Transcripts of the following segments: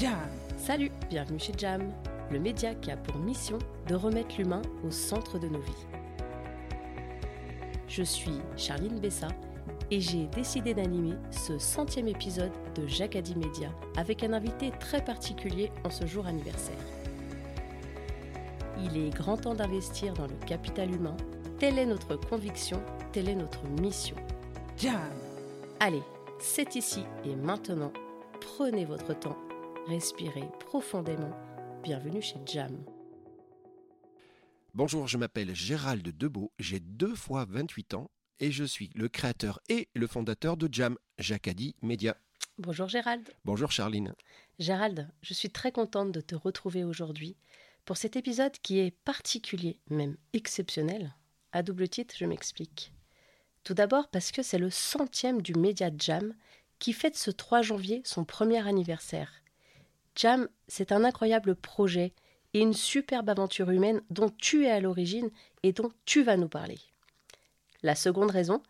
Jam. Salut, bienvenue chez Jam, le média qui a pour mission de remettre l'humain au centre de nos vies. Je suis Charline Bessa et j'ai décidé d'animer ce centième épisode de Jacadi Média avec un invité très particulier en ce jour anniversaire. Il est grand temps d'investir dans le capital humain. Telle est notre conviction, telle est notre mission. Jam. Allez, c'est ici et maintenant. Prenez votre temps, respirez profondément. Bienvenue chez Jam. Bonjour, je m'appelle Gérald Debeau, j'ai deux fois 28 ans et je suis le créateur et le fondateur de Jam, Jacadi Media. Bonjour Gérald. Bonjour Charline. Gérald, je suis très contente de te retrouver aujourd'hui pour cet épisode qui est particulier, même exceptionnel. À double titre, je m'explique. Tout d'abord parce que c'est le centième du Média Jam qui fête ce 3 janvier son premier anniversaire. Jam, c'est un incroyable projet et une superbe aventure humaine dont tu es à l'origine et dont tu vas nous parler. La seconde raison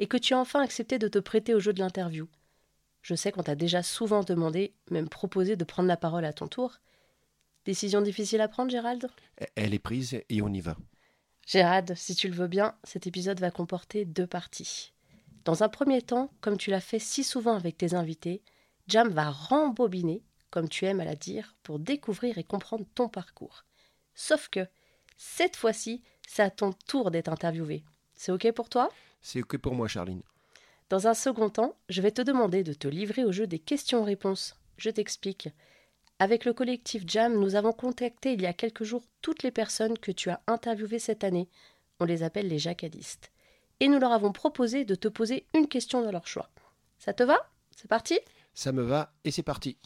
est que tu as enfin accepté de te prêter au jeu de l'interview. Je sais qu'on t'a déjà souvent demandé, même proposé de prendre la parole à ton tour. Décision difficile à prendre, Gérald? Elle est prise et on y va. Gérald, si tu le veux bien, cet épisode va comporter deux parties. Dans un premier temps, comme tu l'as fait si souvent avec tes invités, Jam va rembobiner, comme tu aimes à la dire, pour découvrir et comprendre ton parcours. Sauf que, cette fois-ci, c'est à ton tour d'être interviewé. C'est OK pour toi? C'est OK pour moi, Charline. Dans un second temps, je vais te demander de te livrer au jeu des questions-réponses. Je t'explique. Avec le collectif Jam, nous avons contacté il y a quelques jours toutes les personnes que tu as interviewées cette année. On les appelle les jacadistes. Et nous leur avons proposé de te poser une question de leur choix. Ça te va? C'est parti? Ça me va et c'est parti.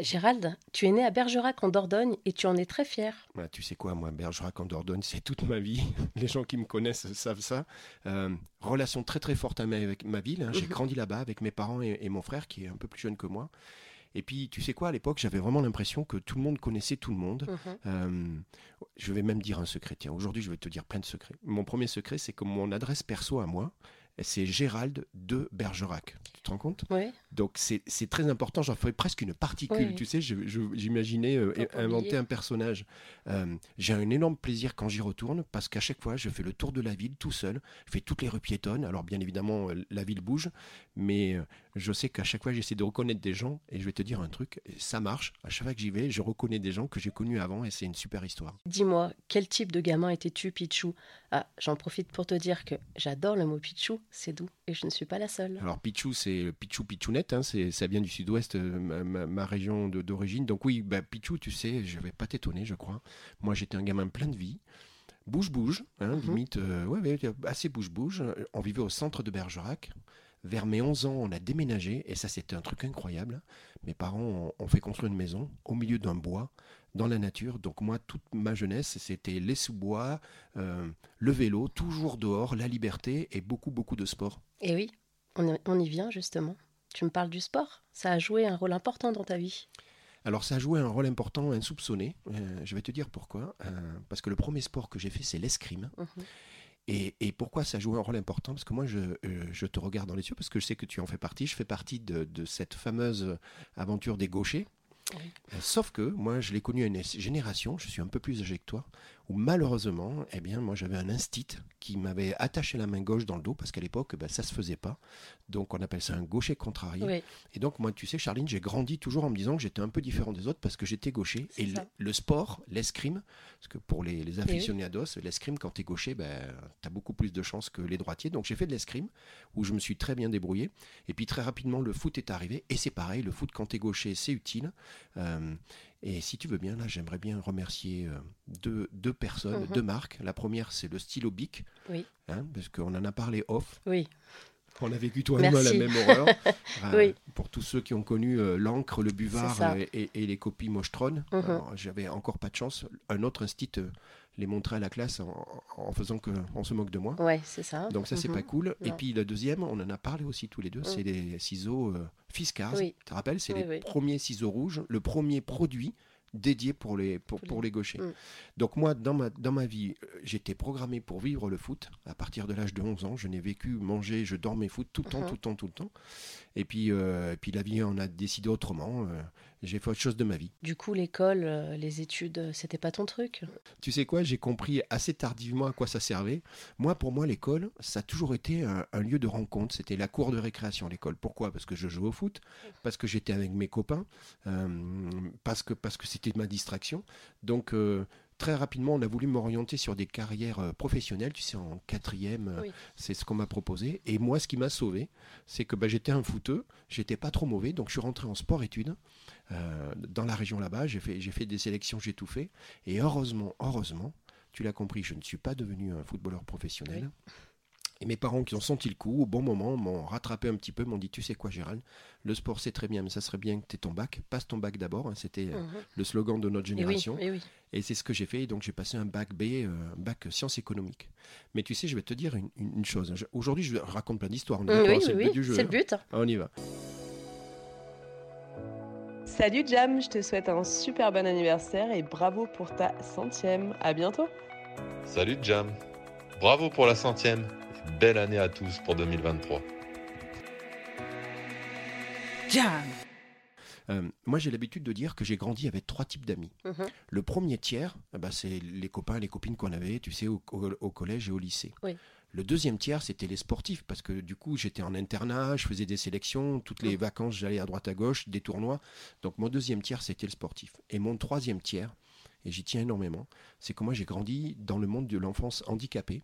Gérald, tu es né à Bergerac en Dordogne et tu en es très fier. Ouais, tu sais quoi, moi, Bergerac en Dordogne, c'est toute ma vie. Les gens qui me connaissent savent ça. Euh, relation très très forte avec ma ville. hein. J'ai Mhm. grandi là-bas avec mes parents et, et mon frère qui est un peu plus jeune que moi. Et puis, tu sais quoi, à l'époque, j'avais vraiment l'impression que tout le monde connaissait tout le monde. Mhm. Euh, je vais même dire un secret. Tiens, aujourd'hui, je vais te dire plein de secrets. Mon premier secret, c'est que mon adresse perso à moi, c'est Gérald de Bergerac. Tu te rends compte? Oui. Donc, c'est très important. J'en ferais presque une particule. Tu sais, j'imaginais euh, inventer un personnage. Euh, J'ai un énorme plaisir quand j'y retourne parce qu'à chaque fois, je fais le tour de la ville tout seul. Je fais toutes les rues piétonnes. Alors, bien évidemment, euh, la ville bouge, mais je sais qu'à chaque fois, j'essaie de reconnaître des gens. Et je vais te dire un truc, ça marche. À chaque fois que j'y vais, je reconnais des gens que j'ai connus avant et c'est une super histoire. Dis-moi, quel type de gamin étais-tu, Pichou? Ah, j'en profite pour te dire que j'adore le mot Pichou, c'est doux, et je ne suis pas la seule. Alors Pichou, c'est le Pichou Pichounette, hein, ça vient du sud-ouest, euh, ma, ma- ma région d'origine. Donc oui, bah, Pichou, tu sais, je vais pas t'étonner, je crois. Moi, j'étais un gamin plein de vie. Bouge-bouge, hein, Mhm. limite, euh, ouais, ouais, assez bouge-bouge. On vivait au centre de Bergerac. Vers mes 11 ans, on a déménagé, et ça, c'était un truc incroyable. Mes parents ont, ont fait construire une maison au milieu d'un bois, dans la nature. Donc moi, toute ma jeunesse, c'était les sous-bois, euh, le vélo, toujours dehors, la liberté, et beaucoup, beaucoup de sport. Et oui, on, y- vient justement. Tu me parles du sport Ça a joué un rôle important dans ta vie. Alors ça a joué un rôle important, insoupçonné. Euh, je vais te dire pourquoi. Euh, parce que le premier sport que j'ai fait, c'est l'escrime. Mhm. Et, et pourquoi ça a joué un rôle important? Parce que moi, je, je te regarde dans les yeux, parce que je sais que tu en fais partie. Je fais partie de, de cette fameuse aventure des gauchers. Euh, Sauf que moi, je l'ai connu à une génération, je suis un peu plus âgé que toi, où malheureusement, eh bien, moi, j'avais un instit qui m'avait attaché la main gauche dans le dos, parce qu'à l'époque, ben, ça se faisait pas. Donc, on appelle ça un gaucher contrarié. Oui, Et donc, moi, tu sais, Charline, j'ai grandi toujours en me disant que j'étais un peu différent des autres parce que j'étais gaucher. Et le, sport, l'escrime, parce que pour les, les aficionados, l'escrime, quand tu es gaucher, ben, tu as beaucoup plus de chances que les droitiers. Donc, j'ai fait de l'escrime où je me suis très bien débrouillé. Et puis, très rapidement, le foot est arrivé. Et c'est pareil, le foot, quand tu es gaucher, c'est utile. Euh, et si tu veux bien, là, j'aimerais bien remercier euh, deux, deux personnes, Mhm. deux marques. La première, c'est le stylo Bic, oui, hein, parce qu'on en a parlé off. oui. On a vécu toi et moi la même horreur. Euh, Oui. Pour tous ceux qui ont connu euh, l'encre, le buvard euh, et, et les copies Mostron, Mhm. alors, j'avais encore pas de chance. Un autre instit euh, les montrait à la classe en, en faisant qu'on se moque de moi. Ouais, c'est ça. Donc ça, c'est Mhm. pas cool. Et puis la deuxième, on en a parlé aussi tous les deux, c'est les ciseaux euh, Fiskars. Oui. Tu te rappelles C'est Oui, les oui. premiers ciseaux rouges, le premier produit dédié pour les, pour, Pour les gauchers. Mm. Donc moi, dans ma, dans ma vie, euh, j'étais programmé pour vivre le foot. À partir de l'âge de 11 ans, je n'ai vécu, mangé, je dormais foot tout le temps, Mhm. tout le temps, tout le temps. Et puis, euh, et puis la vie en a décidé autrement. J'ai fait autre chose de ma vie. Du coup, l'école, euh, les études, euh, c'était pas ton truc? Tu sais quoi, j'ai compris assez tardivement à quoi ça servait. Moi, pour moi, l'école, ça a toujours été un, un lieu de rencontre. C'était la cour de récréation, l'école. Pourquoi? Parce que je jouais au foot, parce que j'étais avec mes copains, euh, parce que parce que c'était ma distraction. Donc euh, très rapidement, on a voulu m'orienter sur des carrières euh, professionnelles. Tu sais, en quatrième, euh, Oui. c'est ce qu'on m'a proposé. Et moi, ce qui m'a sauvé, c'est que bah, j'étais un footeux, j'étais pas trop mauvais, donc je suis rentré en sport-études. euh, dans la région là-bas, j'ai fait, j'ai fait des sélections, j'ai tout fait. Et heureusement, heureusement, tu l'as compris, je ne suis pas devenu un footballeur professionnel. Et mes parents qui ont senti le coup, au bon moment, m'ont rattrapé un petit peu, m'ont dit, tu sais quoi Gérald, le sport c'est très bien, mais ça serait bien que tu aies ton bac. Passe ton bac d'abord, hein, c'était euh, Mhm. le slogan de notre Et oui, génération. et oui. Et c'est ce que j'ai fait. Et donc j'ai passé un bac B, euh, un bac sciences économiques. Mais tu sais, je vais te dire une, une- une chose. Je- Aujourd'hui, je raconte plein d'histoires. on est Oui, c'est le oui, but du jeu. c'est le hein. but. Ah, on y va. Salut Jam, je te souhaite un super bon anniversaire et bravo pour ta centième. À bientôt. Salut Jam. Bravo pour la centième. Et Belle année à tous pour 2023. Jam. Euh, moi, j'ai l'habitude de dire que j'ai grandi avec trois types d'amis. Mhm. Le premier tiers, eh ben, c'est les copains, les copines qu'on avait, tu sais, au, au- au collège et au lycée. Oui. Le deuxième tiers, c'était les sportifs, parce que du coup, j'étais en internat, je faisais des sélections, toutes les Mhm. vacances, j'allais à droite à gauche, des tournois. Donc mon deuxième tiers, c'était le sportif. Et mon troisième tiers, et j'y tiens énormément, c'est que moi, j'ai grandi dans le monde de l'enfance handicapée.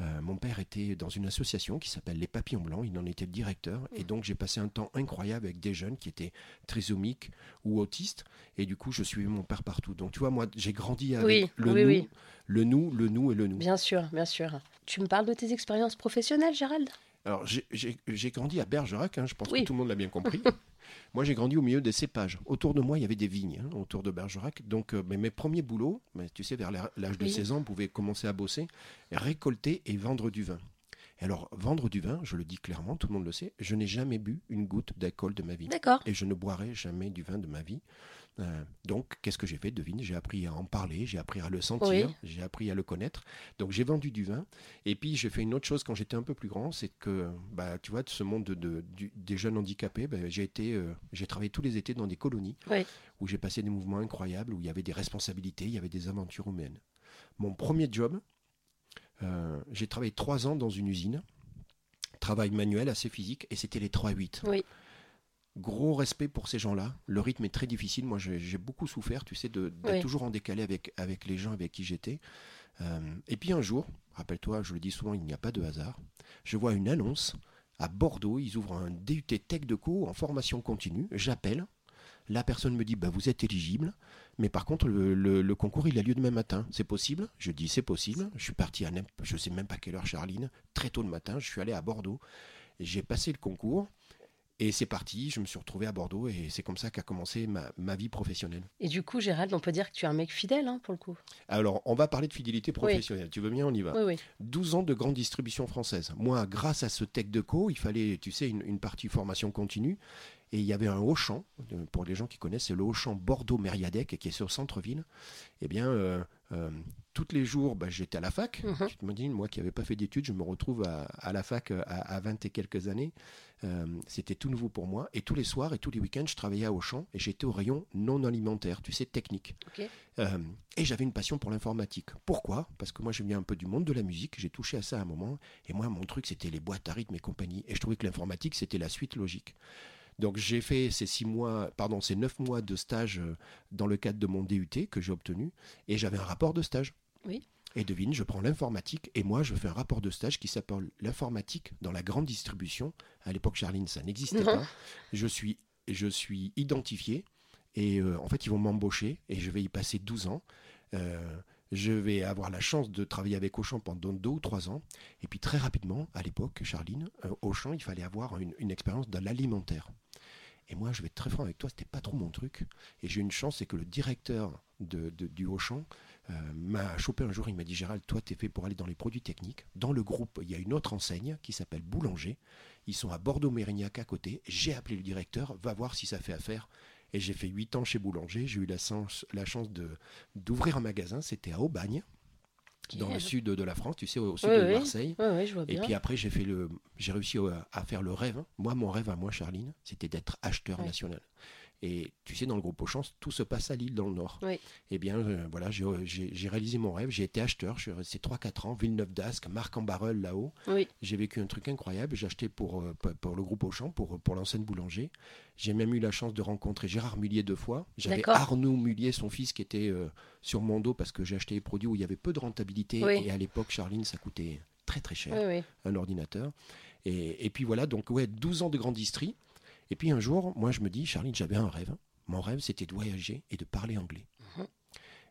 Euh, mon père était dans une association qui s'appelle Les Papillons Blancs, il en était le directeur, et donc j'ai passé un temps incroyable avec des jeunes qui étaient trisomiques ou autistes, et du coup je suivais mon père partout. Donc tu vois, moi j'ai grandi avec Oui, le, oui, nous, oui. le nous, le nous et le nous. Bien sûr, bien sûr. Tu me parles de tes expériences professionnelles, Gérald? Alors j'ai- grandi à Bergerac, hein, je pense Oui. que tout le monde l'a bien compris. moi j'ai grandi au milieu des cépages. Autour de moi il y avait des vignes, hein, autour de Bergerac. Donc euh, mais mes premiers boulots, mais tu sais vers l'âge l'âge de Oui. 16 ans, on pouvait commencer à bosser, récolter et vendre du vin. Et alors vendre du vin, je le dis clairement, tout le monde le sait, je n'ai jamais bu une goutte d'alcool de ma vie. D'accord. et je ne boirai jamais du vin de ma vie. Euh, donc, qu'est-ce que j'ai fait Devine, j'ai appris à en parler, j'ai appris à le sentir, Oui. j'ai appris à le connaître. Donc, j'ai vendu du vin. Et puis, j'ai fait une autre chose quand j'étais un peu plus grand, c'est que, bah, tu vois, de ce monde de, de- du- des jeunes handicapés, bah, j'ai été, euh, j'ai travaillé tous les étés dans des colonies Oui. où j'ai passé des mouvements incroyables, où il y avait des responsabilités, il y avait des aventures humaines. Mon premier job, j'ai travaillé trois ans dans une usine, travail manuel assez physique, et c'était les 3-8. Oui. Gros respect pour ces gens-là. Le rythme est très difficile. Moi, j'ai beaucoup souffert, tu sais, d'être Oui. toujours en décalé avec, avec les gens avec qui j'étais. Euh, et puis un jour, rappelle-toi, je le dis souvent, il n'y a pas de hasard. Je vois une annonce à Bordeaux. Ils ouvrent un DUT Tech de Co en formation continue. J'appelle. La personne me dit bah, Vous êtes éligible, mais par contre, le, le- le concours, il a lieu demain matin. C'est possible? Je dis C'est possible. Je suis parti à je sais même pas quelle heure, Charline, très tôt le matin. Je suis allé à Bordeaux. J'ai passé le concours. Et c'est parti, je me suis retrouvé à Bordeaux et c'est comme ça qu'a commencé ma, ma vie professionnelle. Et du coup, Gérald, on peut dire que tu es un mec fidèle, hein, pour le coup? Alors, on va parler de fidélité professionnelle. Tu veux bien, on y va? Oui, oui. 12 ans de grande distribution française. Moi, grâce à ce Tech de Co, il fallait, tu sais, une, une partie formation continue. Et il y avait un Auchan, euh, pour les gens qui connaissent, c'est le Auchan Bordeaux-Mériadec, qui est sur centre-ville. Eh bien, euh, euh, tous les jours, bah, j'étais à la fac. Mhm. Tu t'imagines, moi qui n'avais pas fait d'études, je me retrouve à, à la fac à, à 20 et quelques années. Euh, C'était tout nouveau pour moi. Et tous les soirs et tous les week-ends, je travaillais à Auchan et j'étais au rayon non alimentaire, tu sais, technique. Et j'avais une passion pour l'informatique. Pourquoi? Parce que moi, je viens un peu du monde de la musique. J'ai touché à ça à un moment. Et moi, mon truc, c'était les boîtes à rythme et compagnie. Et je trouvais que l'informatique, c'était la suite logique. Donc j'ai fait ces six mois, pardon, ces neuf mois de stage euh, dans le cadre de mon DUT que j'ai obtenu, et j'avais un rapport de stage. Oui. Et devine, je prends l'informatique et moi je fais un rapport de stage qui s'appelle l'informatique dans la grande distribution. À l'époque, Charline, ça n'existait pas. Je suis, je suis identifié et euh, en fait ils vont m'embaucher et je vais y passer 12 ans. Euh, je vais avoir la chance de travailler avec Auchan pendant deux ou trois ans. Et puis très rapidement, à l'époque, Charline, Auchan, il fallait avoir une, une expérience dans l'alimentaire. Et moi, je vais être très franc avec toi, c'était pas trop mon truc. Et j'ai une chance, c'est que le directeur de, du Auchan euh, m'a chopé un jour. Il m'a dit Gérald, toi, tu es fait pour aller dans les produits techniques. Dans le groupe, il y a une autre enseigne qui s'appelle Boulanger. Ils sont à Bordeaux-Mérignac à côté. J'ai appelé le directeur, va voir si ça fait affaire. Et j'ai fait 8 ans chez Boulanger. J'ai eu la chance, d'ouvrir un magasin. C'était à Aubagne, dans le sud de la France, tu sais, au sud Oui, de. Marseille. Oui, oui, je vois Et puis après, j'ai fait le, j'ai réussi à, à faire le rêve. Moi, mon rêve à moi, Charline, c'était d'être acheteur national. Et tu sais, dans le groupe Auchan, tout se passe à Lille, dans le Nord. Oui. Eh bien, euh, voilà, j'ai- j'ai réalisé mon rêve. J'ai été acheteur. Je suis resté 3-4 ans, Villeneuve d'Ascq, Marc en Barreul là-haut. Oui. J'ai vécu un truc incroyable. J'ai acheté pour, euh, pour, le groupe Auchan, pour, pour l'enseigne boulanger. J'ai même eu la chance de rencontrer Gérard Mullier deux fois. J'avais. Arnaud Mullier, son fils, qui était euh, sur mon dos parce que j'ai acheté des produits où il y avait peu de rentabilité. Oui. Et à l'époque, Charline, ça coûtait très très cher un ordinateur. Et, et puis voilà, donc ouais, 12 ans de grande distrie. Et puis un jour, moi je me dis, Charline, j'avais un rêve. Mon rêve, c'était de voyager et de parler anglais. Mhm.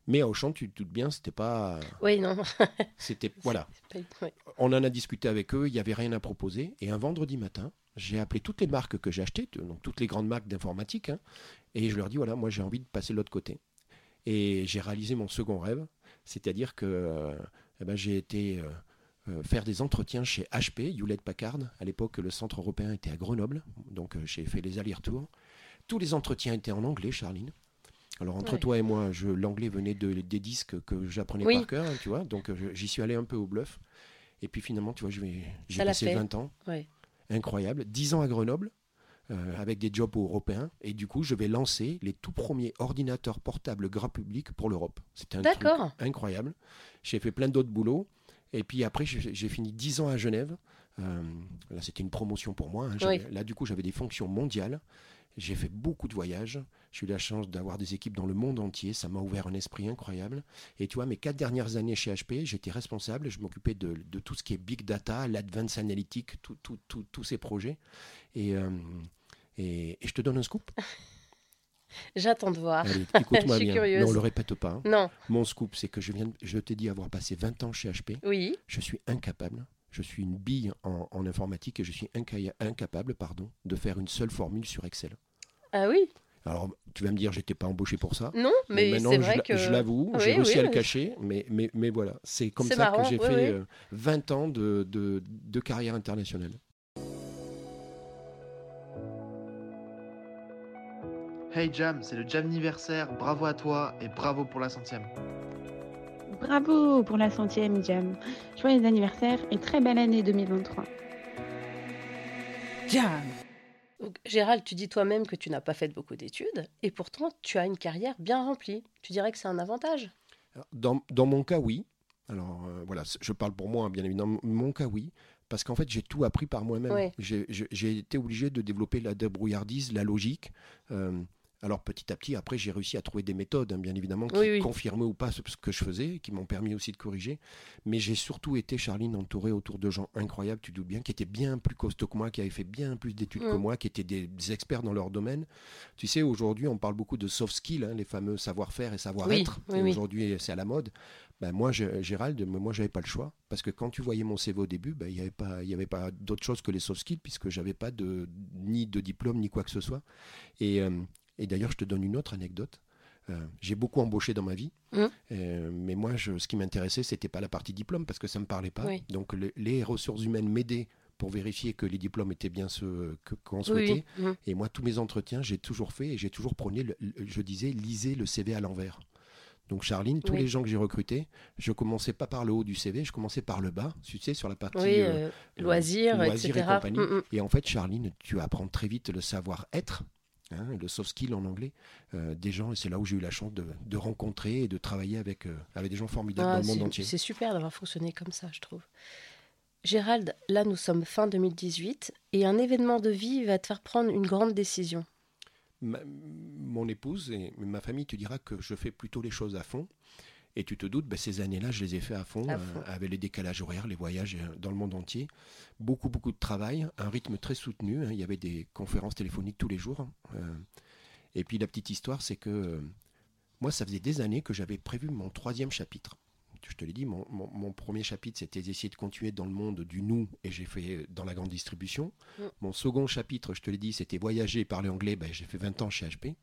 Mais à Auchan, tu te doutes bien, c'était pas. Oui, non. C'était. Voilà. C'est pas- ouais. On en a discuté avec eux, il n'y avait rien à proposer. Et un vendredi matin, j'ai appelé toutes les marques que j'ai achetées, donc toutes les grandes marques d'informatique, hein, et je leur dis voilà, moi j'ai envie de passer de l'autre côté. Et j'ai réalisé mon second rêve, c'est-à-dire que euh, eh ben, j'ai été euh, faire des entretiens chez HP, Hewlett Packard. À l'époque, le centre européen était à Grenoble, donc euh, j'ai fait les allers-retours. Tous les entretiens étaient en anglais, Charline. Alors entre Ouais. toi et moi, l'anglais venait de, des disques que j'apprenais Oui. par cœur, hein, tu vois. Donc euh, j'y suis allé un peu au bluff. Et puis finalement, tu vois, j'ai passé fait. 20 ans. Ouais. Incroyable. 10 ans à Grenoble, euh, avec des jobs européens. Et du coup, je vais lancer les tout premiers ordinateurs portables grand public pour l'Europe. C'était un truc incroyable. J'ai fait plein d'autres boulots. Et puis après, j'ai fini 10 ans à Genève. Euh, là, c'était une promotion pour moi. hein. Oui. Là, du coup, j'avais des fonctions mondiales. J'ai fait beaucoup de voyages. J'ai eu la chance d'avoir des équipes dans le monde entier. Ça m'a ouvert un esprit incroyable. Et tu vois, mes quatre dernières années chez HP, j'étais responsable. Je m'occupais de, de tout ce qui est big data, l'advanced analytic, tout- tout- tout- tous ces projets. Et, euh, et, et je te donne un scoop. J'attends de voir. Allez, écoute-moi Je suis bien. curieuse. Non, on le répète pas. hein. Non, Mon scoop, c'est que je viens, de- je t'ai dit avoir passé 20 ans chez HP. oui. Je suis incapable. Je suis une bille en, en informatique et je suis inca- incapable, pardon, de faire une seule formule sur Excel. Ah oui. Alors, tu vas me dire, j'étais pas embauché pour ça. Non, mais c'est je vrai l'a- que. je l'avoue, Oui, j'ai réussi oui, à le cacher, mais, mais, mais voilà, c'est comme ça marrant, que j'ai fait oui. euh, 20 ans de, de, de carrière internationale. Hey Jam, c'est le Jam anniversaire, bravo à toi et bravo pour la centième. Bravo pour la centième Jam. Joyeux anniversaire et très belle année 2023. Jam. Donc, Gérald, tu dis toi-même que tu n'as pas fait beaucoup d'études et pourtant tu as une carrière bien remplie. Tu dirais que c'est un avantage? Dans, dans mon cas, oui. Alors euh, voilà, je parle pour moi, hein, bien évidemment. Dans mon cas, oui. Parce qu'en fait, j'ai tout appris par moi-même. Ouais. J'ai été obligé de développer la débrouillardise, la logique. Euh, alors petit à petit, après, j'ai réussi à trouver des méthodes, hein, bien évidemment, qui Oui, oui. confirmaient ou pas ce, que je faisais, qui m'ont permis aussi de corriger. Mais j'ai surtout été, Charline, entouré autour de gens incroyables, tu te doutes bien, qui étaient bien plus costauds que moi, qui avaient fait bien plus d'études que Mm. moi, qui étaient des, experts dans leur domaine. Tu sais, aujourd'hui, on parle beaucoup de soft skills, hein, les fameux savoir-faire et savoir-être. oui. Aujourd'hui, c'est à la mode. Ben, moi, je- Gérald, moi, j'avais pas le choix. Parce que quand tu voyais mon CV au début, ben, il n'y avait pas, il y avait pas d'autre chose que les soft skills, puisque j'avais pas de, ni de diplôme, ni quoi que ce soit. Et, euh, et d'ailleurs, je te donne une autre anecdote. Euh, j'ai beaucoup embauché dans ma vie, Mhm. Euh, mais moi, je, ce qui m'intéressait, c'était pas la partie diplôme, parce que ça me parlait pas. Oui. Donc, le- les ressources humaines m'aidaient pour vérifier que les diplômes étaient bien ceux qu'on souhaitait. oui. Mhm. Et moi, tous mes entretiens, j'ai toujours fait et j'ai toujours prôné, le- le- je disais, lisez le CV à l'envers. Donc, Charline, tous Oui. les gens que j'ai recrutés, je commençais pas par le haut du CV, je commençais par le bas, tu sais, sur la partie Oui, euh, euh, loisirs, loisirs et etc. compagnie. Mm, mm. Et en fait, Charline, tu apprends très vite le savoir-être, hein, le soft skill en anglais, euh, des gens. Et c'est là où j'ai eu la chance de, de rencontrer et de travailler avec, euh, avec des gens formidables Ah, dans le monde entier. C'est super d'avoir fonctionné comme ça, je trouve. Gérald, là nous sommes fin 2018 et un événement de vie va te faire prendre une grande décision. Ma- mon épouse et ma famille te dira que je fais plutôt les choses à fond. Et tu te doutes, ben, ces années-là, je les ai fait à fond, À euh, avec les décalages horaires, les voyages euh, dans le monde entier. Beaucoup, beaucoup de travail, un rythme très soutenu. hein. Il y avait des conférences téléphoniques tous les jours. hein. Euh, et puis la petite histoire, c'est que euh, moi, ça faisait des années que j'avais prévu mon troisième chapitre. Je te l'ai dit, mon, mon- mon premier chapitre, c'était d'essayer de continuer dans le monde du nous, et j'ai fait dans la grande distribution. Mm. Mon second chapitre, je te l'ai dit, c'était voyager et parler anglais. Ben, j'ai fait 20 ans chez HP.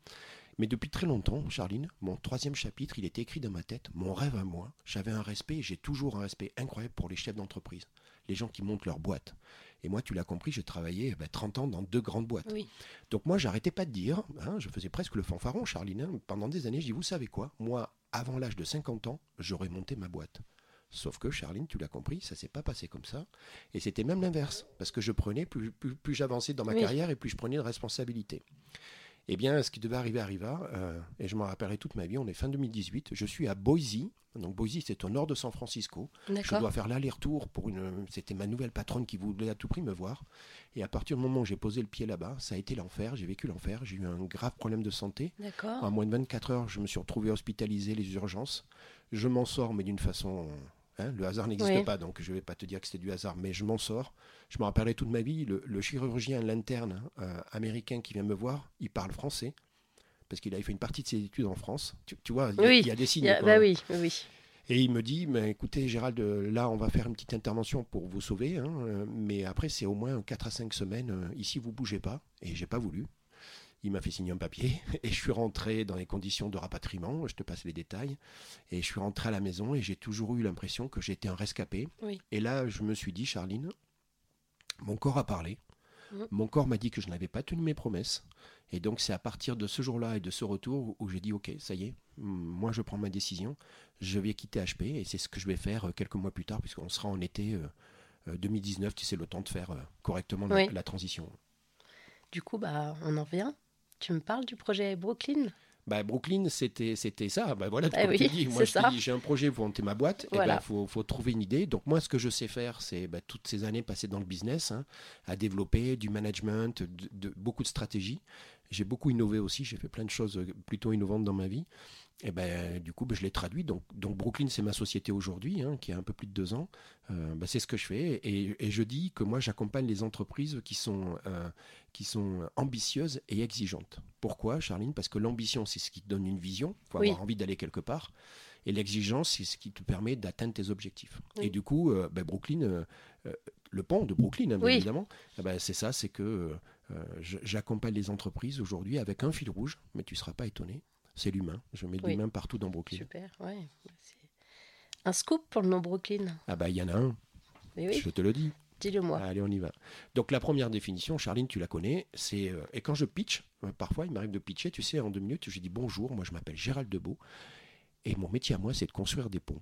Mais depuis très longtemps, Charline, mon troisième chapitre, il était écrit dans ma tête, mon rêve à moi. J'avais un respect, et j'ai toujours un respect incroyable pour les chefs d'entreprise, les gens qui montent leur boîte. Et moi, tu l'as compris, j'ai travaillé ben, 30 ans dans deux grandes boîtes. Oui. Donc moi, j'arrêtais pas de dire, hein, je faisais presque le fanfaron, Charline. hein. pendant des années, je dis, vous savez quoi? Moi, avant l'âge de 50 ans, j'aurais monté ma boîte. Sauf que, Charline, tu l'as compris, ça s'est pas passé comme ça. Et c'était même l'inverse. Parce que je prenais, plus, plus, plus j'avançais dans ma Oui. carrière et plus je prenais de responsabilités. Eh bien, ce qui devait arriver arriva, euh, et je m'en rappellerai toute ma vie. On est fin 2018. Je suis à Boise. Donc Boise, c'est au nord de San Francisco. Je dois faire l'aller-retour pour une. C'était ma nouvelle patronne qui voulait à tout prix me voir. Et à partir du moment où j'ai posé le pied là-bas, ça a été l'enfer. J'ai vécu l'enfer. J'ai eu un grave problème de santé. D'accord. En moins de 24 heures, je me suis retrouvé hospitalisé, les urgences. Je m'en sors, mais d'une façon. Hein, le hasard n'existe Oui. pas, donc je ne vais pas te dire que c'était du hasard, mais je m'en sors. Je me rappellerai toute ma vie. Le, le chirurgien, l'interne euh, américain qui vient me voir, il parle français. Parce qu'il avait fait une partie de ses études en France. Tu, tu vois, il y, a- Oui. il y a des signes. A- bah oui, oui. Et il me dit, mais écoutez Gérald, euh, là on va faire une petite intervention pour vous sauver, hein, euh, mais après c'est au moins 4 à 5 semaines, ici vous bougez pas, et j'ai pas voulu. Il m'a fait signer un papier, et je suis rentré dans les conditions de rapatriement, je te passe les détails, et je suis rentré à la maison, et j'ai toujours eu l'impression que j'étais un rescapé. Oui. Et là je me suis dit, Charline, mon corps a parlé, Mhm. mon corps m'a dit que je n'avais pas tenu mes promesses, et donc c'est à partir de ce jour-là et de ce retour où j'ai dit, ok, ça y est, mm, moi je prends ma décision, je vais quitter HP et c'est ce que je vais faire euh, quelques mois plus tard puisqu'on sera en été euh, euh, 2019, tu sais, le temps de faire euh, correctement la, Oui. la transition. Du coup, bah, on en vient. Tu me parles du projet Brooklyn? Bah, Brooklyn, c'était c'était ça. Bah, voilà, comme oui, tu dis, moi c'est je te ça. dis, j'ai un projet pour monter ma boîte, il Voilà. faut, faut trouver une idée. Donc moi, ce que je sais faire, c'est bah, toutes ces années passées dans le business, hein, à développer du management, de, de- beaucoup de stratégies. J'ai beaucoup innové aussi, j'ai fait plein de choses euh, plutôt innovantes dans ma vie. Et ben, du coup, ben, je l'ai traduit. Donc, donc Brooklyn, c'est ma société aujourd'hui, hein, qui a un peu plus de deux ans. Euh, ben, c'est ce que je fais. Et, et je dis que moi, j'accompagne les entreprises qui sont, euh, qui sont ambitieuses et exigeantes. Pourquoi, Charline? Parce que l'ambition, c'est ce qui te donne une vision. Il faut Oui. avoir envie d'aller quelque part. Et l'exigence, c'est ce qui te permet d'atteindre tes objectifs. Oui. Et du coup, euh, ben, Brooklyn, le pont de Brooklyn, hein, bien Oui. évidemment, eh ben, c'est ça, c'est que j'accompagne les entreprises aujourd'hui avec un fil rouge, mais tu ne seras pas étonné, c'est l'humain. Je mets de Oui. l'humain partout dans Brooklyn. Super, ouais. Un scoop pour le nom Brooklyn. Ah bah il y en a un, Mais oui, je te le dis. dis-le-moi. Allez, on y va. Donc la première définition, Charline, tu la connais, c'est euh, et quand je pitch, euh, parfois il m'arrive de pitcher, tu sais, en deux minutes, je dis bonjour, moi je m'appelle Gérald Debeau et mon métier à moi, c'est de construire des ponts.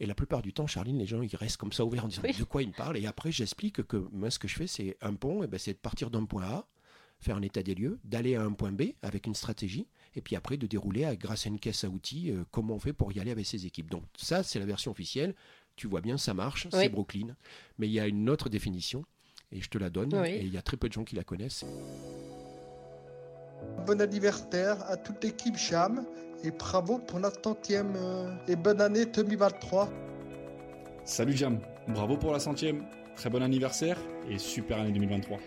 Et la plupart du temps, Charline, les gens ils restent comme ça ouverts en disant Oui. de quoi ils me parlent? Et après, j'explique que moi, ce que je fais, c'est un pont, et ben, c'est de partir d'un point A, faire un état des lieux, d'aller à un point B avec une stratégie, et puis après de dérouler à- grâce à une caisse à outils euh, comment on fait pour y aller avec ses équipes. Donc ça, c'est la version officielle. Tu vois bien, ça marche, Oui. c'est Brooklyn. Mais il y a une autre définition, et je te la donne, Oui. et il y a très peu de gens qui la connaissent. Bon anniversaire à toute l'équipe Cham et bravo pour la centième euh, et bonne année 2023. Salut Jam, bravo pour la centième, très bon anniversaire et super année 2023.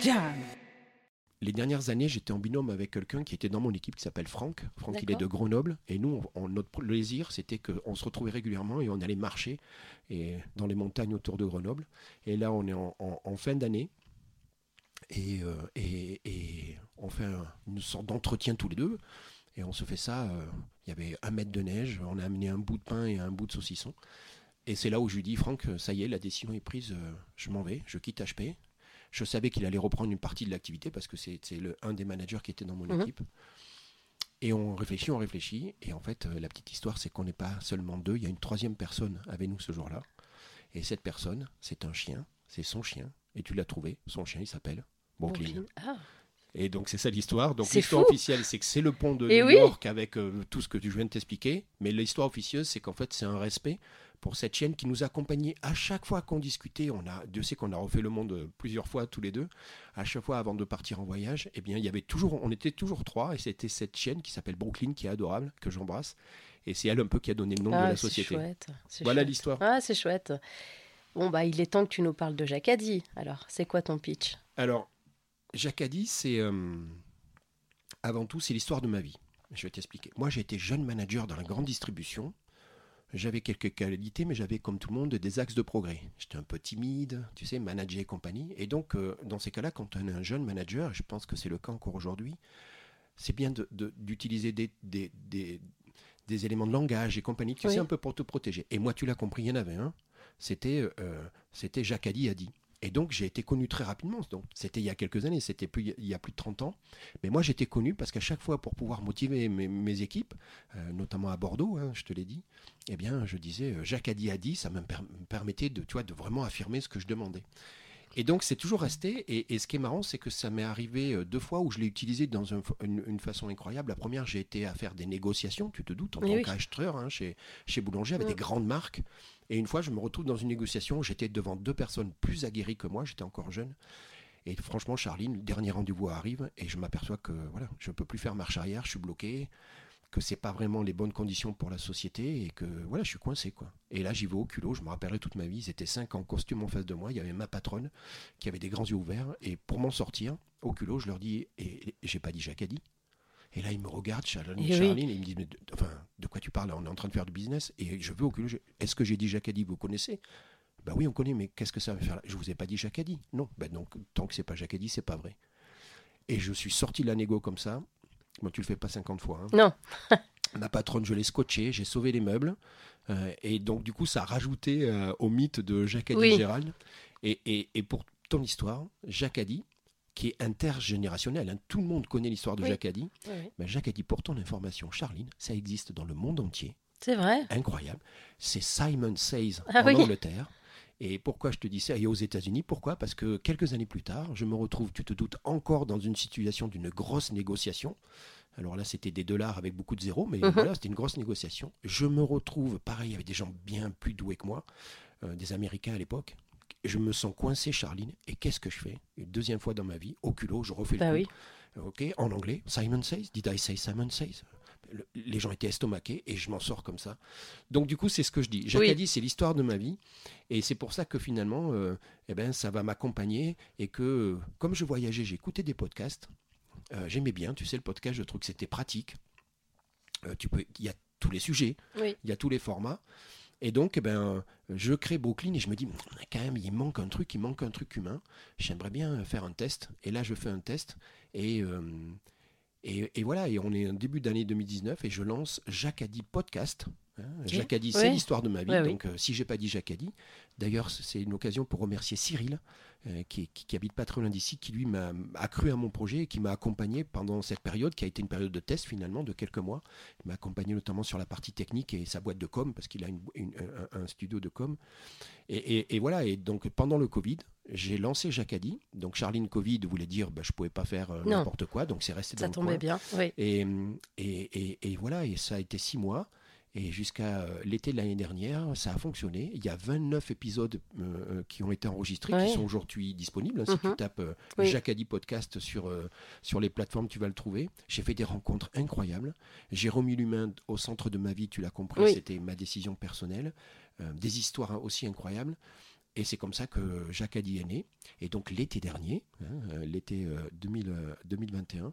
Jam. Les dernières années, j'étais en binôme avec quelqu'un qui était dans mon équipe qui s'appelle Franck. Franck, il est de Grenoble. Et nous, on- on- notre plaisir, c'était qu'on se retrouvait régulièrement et on allait marcher et, dans les montagnes autour de Grenoble. Et là, on est en, en- en fin d'année. Et, euh, et- et on fait un- une sorte d'entretien tous les deux. Et on se fait ça. euh, Il y avait un mètre de neige. On a amené un bout de pain et un bout de saucisson. Et c'est là où je lui dis, Franck, ça y est, la décision est prise. euh, je m'en vais. Je quitte HP. Je savais qu'il allait reprendre une partie de l'activité parce que c'est un des managers qui était dans mon Mhm. équipe. Et on réfléchit, on réfléchit. Et en fait, euh, la petite histoire, c'est qu'on n'est pas seulement deux. Il y a une troisième personne avec nous ce jour-là. Et cette personne, c'est un chien. C'est son chien. Et tu l'as trouvé. Son chien, il s'appelle Brooklyn. Ah, Et donc, c'est ça l'histoire. Donc, l'histoire officielle, c'est que c'est le pont de Eh New oui. York avec euh, tout ce que tu viens de t'expliquer. Mais l'histoire officieuse, c'est qu'en fait, c'est un respect pour cette chienne qui nous accompagnait à chaque fois qu'on discutait. On a, Dieu sait qu'on a refait le monde euh, plusieurs fois tous les deux. À chaque fois avant de partir en voyage, eh bien, il y avait toujours, on était toujours trois. Et c'était cette chienne qui s'appelle Brooklyn, qui est adorable, que j'embrasse. Et c'est elle un peu qui a donné le nom Ah, de la c'est société. chouette. Voilà l'histoire. Ah, c'est chouette. Bon, bah, il est temps que tu nous parles de Jacadi. Alors, c'est quoi ton pitch? Alors, Jacadi, c'est euh, avant tout, c'est l'histoire de ma vie. Je vais t'expliquer. Moi, j'ai été jeune manager dans la grande distribution. J'avais quelques qualités, mais j'avais, comme tout le monde, des axes de progrès. J'étais un peu timide, tu sais, manager et compagnie. Et donc, euh, dans ces cas-là, quand on est un jeune manager, et je pense que c'est le cas encore aujourd'hui, c'est bien de- de- d'utiliser des, des, des- des éléments de langage et compagnie, tu Oui. sais, un peu pour te protéger. Et moi, tu l'as compris, il y en avait un. C'était euh, c'était Jacques Addy a dit. Et donc, j'ai été connu très rapidement. C'était il y a quelques années, c'était il y a plus de 30 ans. Mais moi, j'étais connu parce qu'à chaque fois, pour pouvoir motiver mes, équipes, euh, notamment à Bordeaux, hein, je te l'ai dit, eh bien, je disais, euh, Jacques Addy a dit, ça me, per- me permettait de, de vraiment affirmer ce que je demandais. Et donc c'est toujours resté. Et, et ce qui est marrant, c'est que ça m'est arrivé euh, deux fois où je l'ai utilisé dans un- une, une façon incroyable. La première, j'ai été à faire des négociations, tu te doutes, en Oui, tant oui. qu'acheteur hein, chez, chez Boulanger avec Mm. des grandes marques. Et une fois, je me retrouve dans une négociation. J'étais devant deux personnes plus aguerries que moi. J'étais encore jeune. Et franchement, Charline, le dernier rendez-vous arrive et je m'aperçois que voilà, je ne peux plus faire marche arrière, je suis bloqué, que c'est pas vraiment les bonnes conditions pour la société et que voilà, je suis coincé quoi. Et là, j'y vais au culot, je me rappellerai toute ma vie, ils étaient cinq en costume en face de moi, il y avait ma patronne qui avait des grands yeux ouverts et pour m'en sortir, au culot, je leur dis et, et j'ai pas dit Jacadi. Et là, ils me regardent, Charline, Eh oui. Charline, et ils me disent mais de, enfin, de quoi tu parles? Là On est en train de faire du business et je veux au culot. Est-ce que j'ai dit Jacadi Vous connaissez? Bah oui, on connaît, mais qu'est-ce que ça va faire? Là Je vous ai pas dit Jacadi. Non, bah donc tant que c'est pas Jacadi, c'est pas vrai. Et je suis sorti de la négo comme ça. Bon, tu le fais pas 50 fois. hein. Non. Ma patronne, je l'ai scotché, j'ai sauvé les meubles. euh, et donc, du coup, ça a rajouté euh, au mythe de Jacadi Oui. Gérald. Et, et- et pour ton histoire, Jacadi, qui est intergénérationnel, hein, tout le monde connaît l'histoire de Oui. Jacadi. Oui, oui. Mais Jacadi, pour ton information, Charline, ça existe dans le monde entier C'est vrai. incroyable. C'est Simon Says Ah en. Angleterre. Et pourquoi je te dis ça? Et aux États-Unis, pourquoi? Parce que quelques années plus tard, je me retrouve, tu te doutes, encore dans une situation d'une grosse négociation. Alors là, c'était des dollars avec beaucoup de zéros, mais Mhm. voilà, c'était une grosse négociation. Je me retrouve, pareil, avec des gens bien plus doués que moi, euh, des Américains à l'époque. Je me sens coincé, Charline, et qu'est-ce que je fais? Une deuxième fois dans ma vie, au culot, je refais Bah le coup. oui. Ok, en anglais, Simon Says. Did I say Simon Says? Le- Les gens étaient estomaqués et je m'en sors comme ça. Donc du coup, c'est ce que je dis. Oui. Jacadi, c'est l'histoire de ma vie et c'est pour ça que finalement, euh, eh ben, ça va m'accompagner et que euh, comme je voyageais, j'écoutais des podcasts. Euh, J'aimais bien, tu sais, le podcast, je trouve que c'était pratique. Euh, tu peux, il y a tous les sujets, Oui. il y a tous les formats. Et donc, eh ben, je crée Brooklyn et je me dis, quand même, il manque un truc, il manque un truc humain. J'aimerais bien faire un test. Et là, je fais un test. Et, et, et voilà, et on est en début d'année 2019 et je lance Jacadi Podcast. Hein, Jacadi, c'est Ouais. l'histoire de ma vie. Ouais, oui. donc, euh, si j'ai pas dit Jacadi, d'ailleurs, c'est une occasion pour remercier Cyril, euh, qui, qui, qui habite pas très loin d'ici, qui lui m'a a cru à mon projet et qui m'a accompagné pendant cette période, qui a été une période de test finalement de quelques mois. Il m'a accompagné notamment sur la partie technique et sa boîte de com, parce qu'il a une- une- un, un studio de com. Et, et- et voilà, et donc pendant le Covid, j'ai lancé Jacadi. Donc Charline Covid voulait dire, bah, je pouvais pas faire euh, n'importe quoi, donc c'est resté dans Ça le tombait coin. bien. Oui. Et, et, et- et voilà, et ça a été six mois. Et jusqu'à euh, l'été de l'année dernière, ça a fonctionné. Il y a 29 épisodes euh, qui ont été enregistrés, qui sont aujourd'hui disponibles. hein. Si Mhm. tu tapes Oui. Jacadi Podcast sur, sur les plateformes, tu vas le trouver. J'ai fait des rencontres incroyables. J'ai remis l'humain au centre de ma vie, tu l'as compris, c'était ma décision personnelle. Des histoires aussi incroyables. Et c'est comme ça que Jacadi est né. Et donc l'été dernier, hein, euh, l'été euh, 2000, euh, 2021, euh,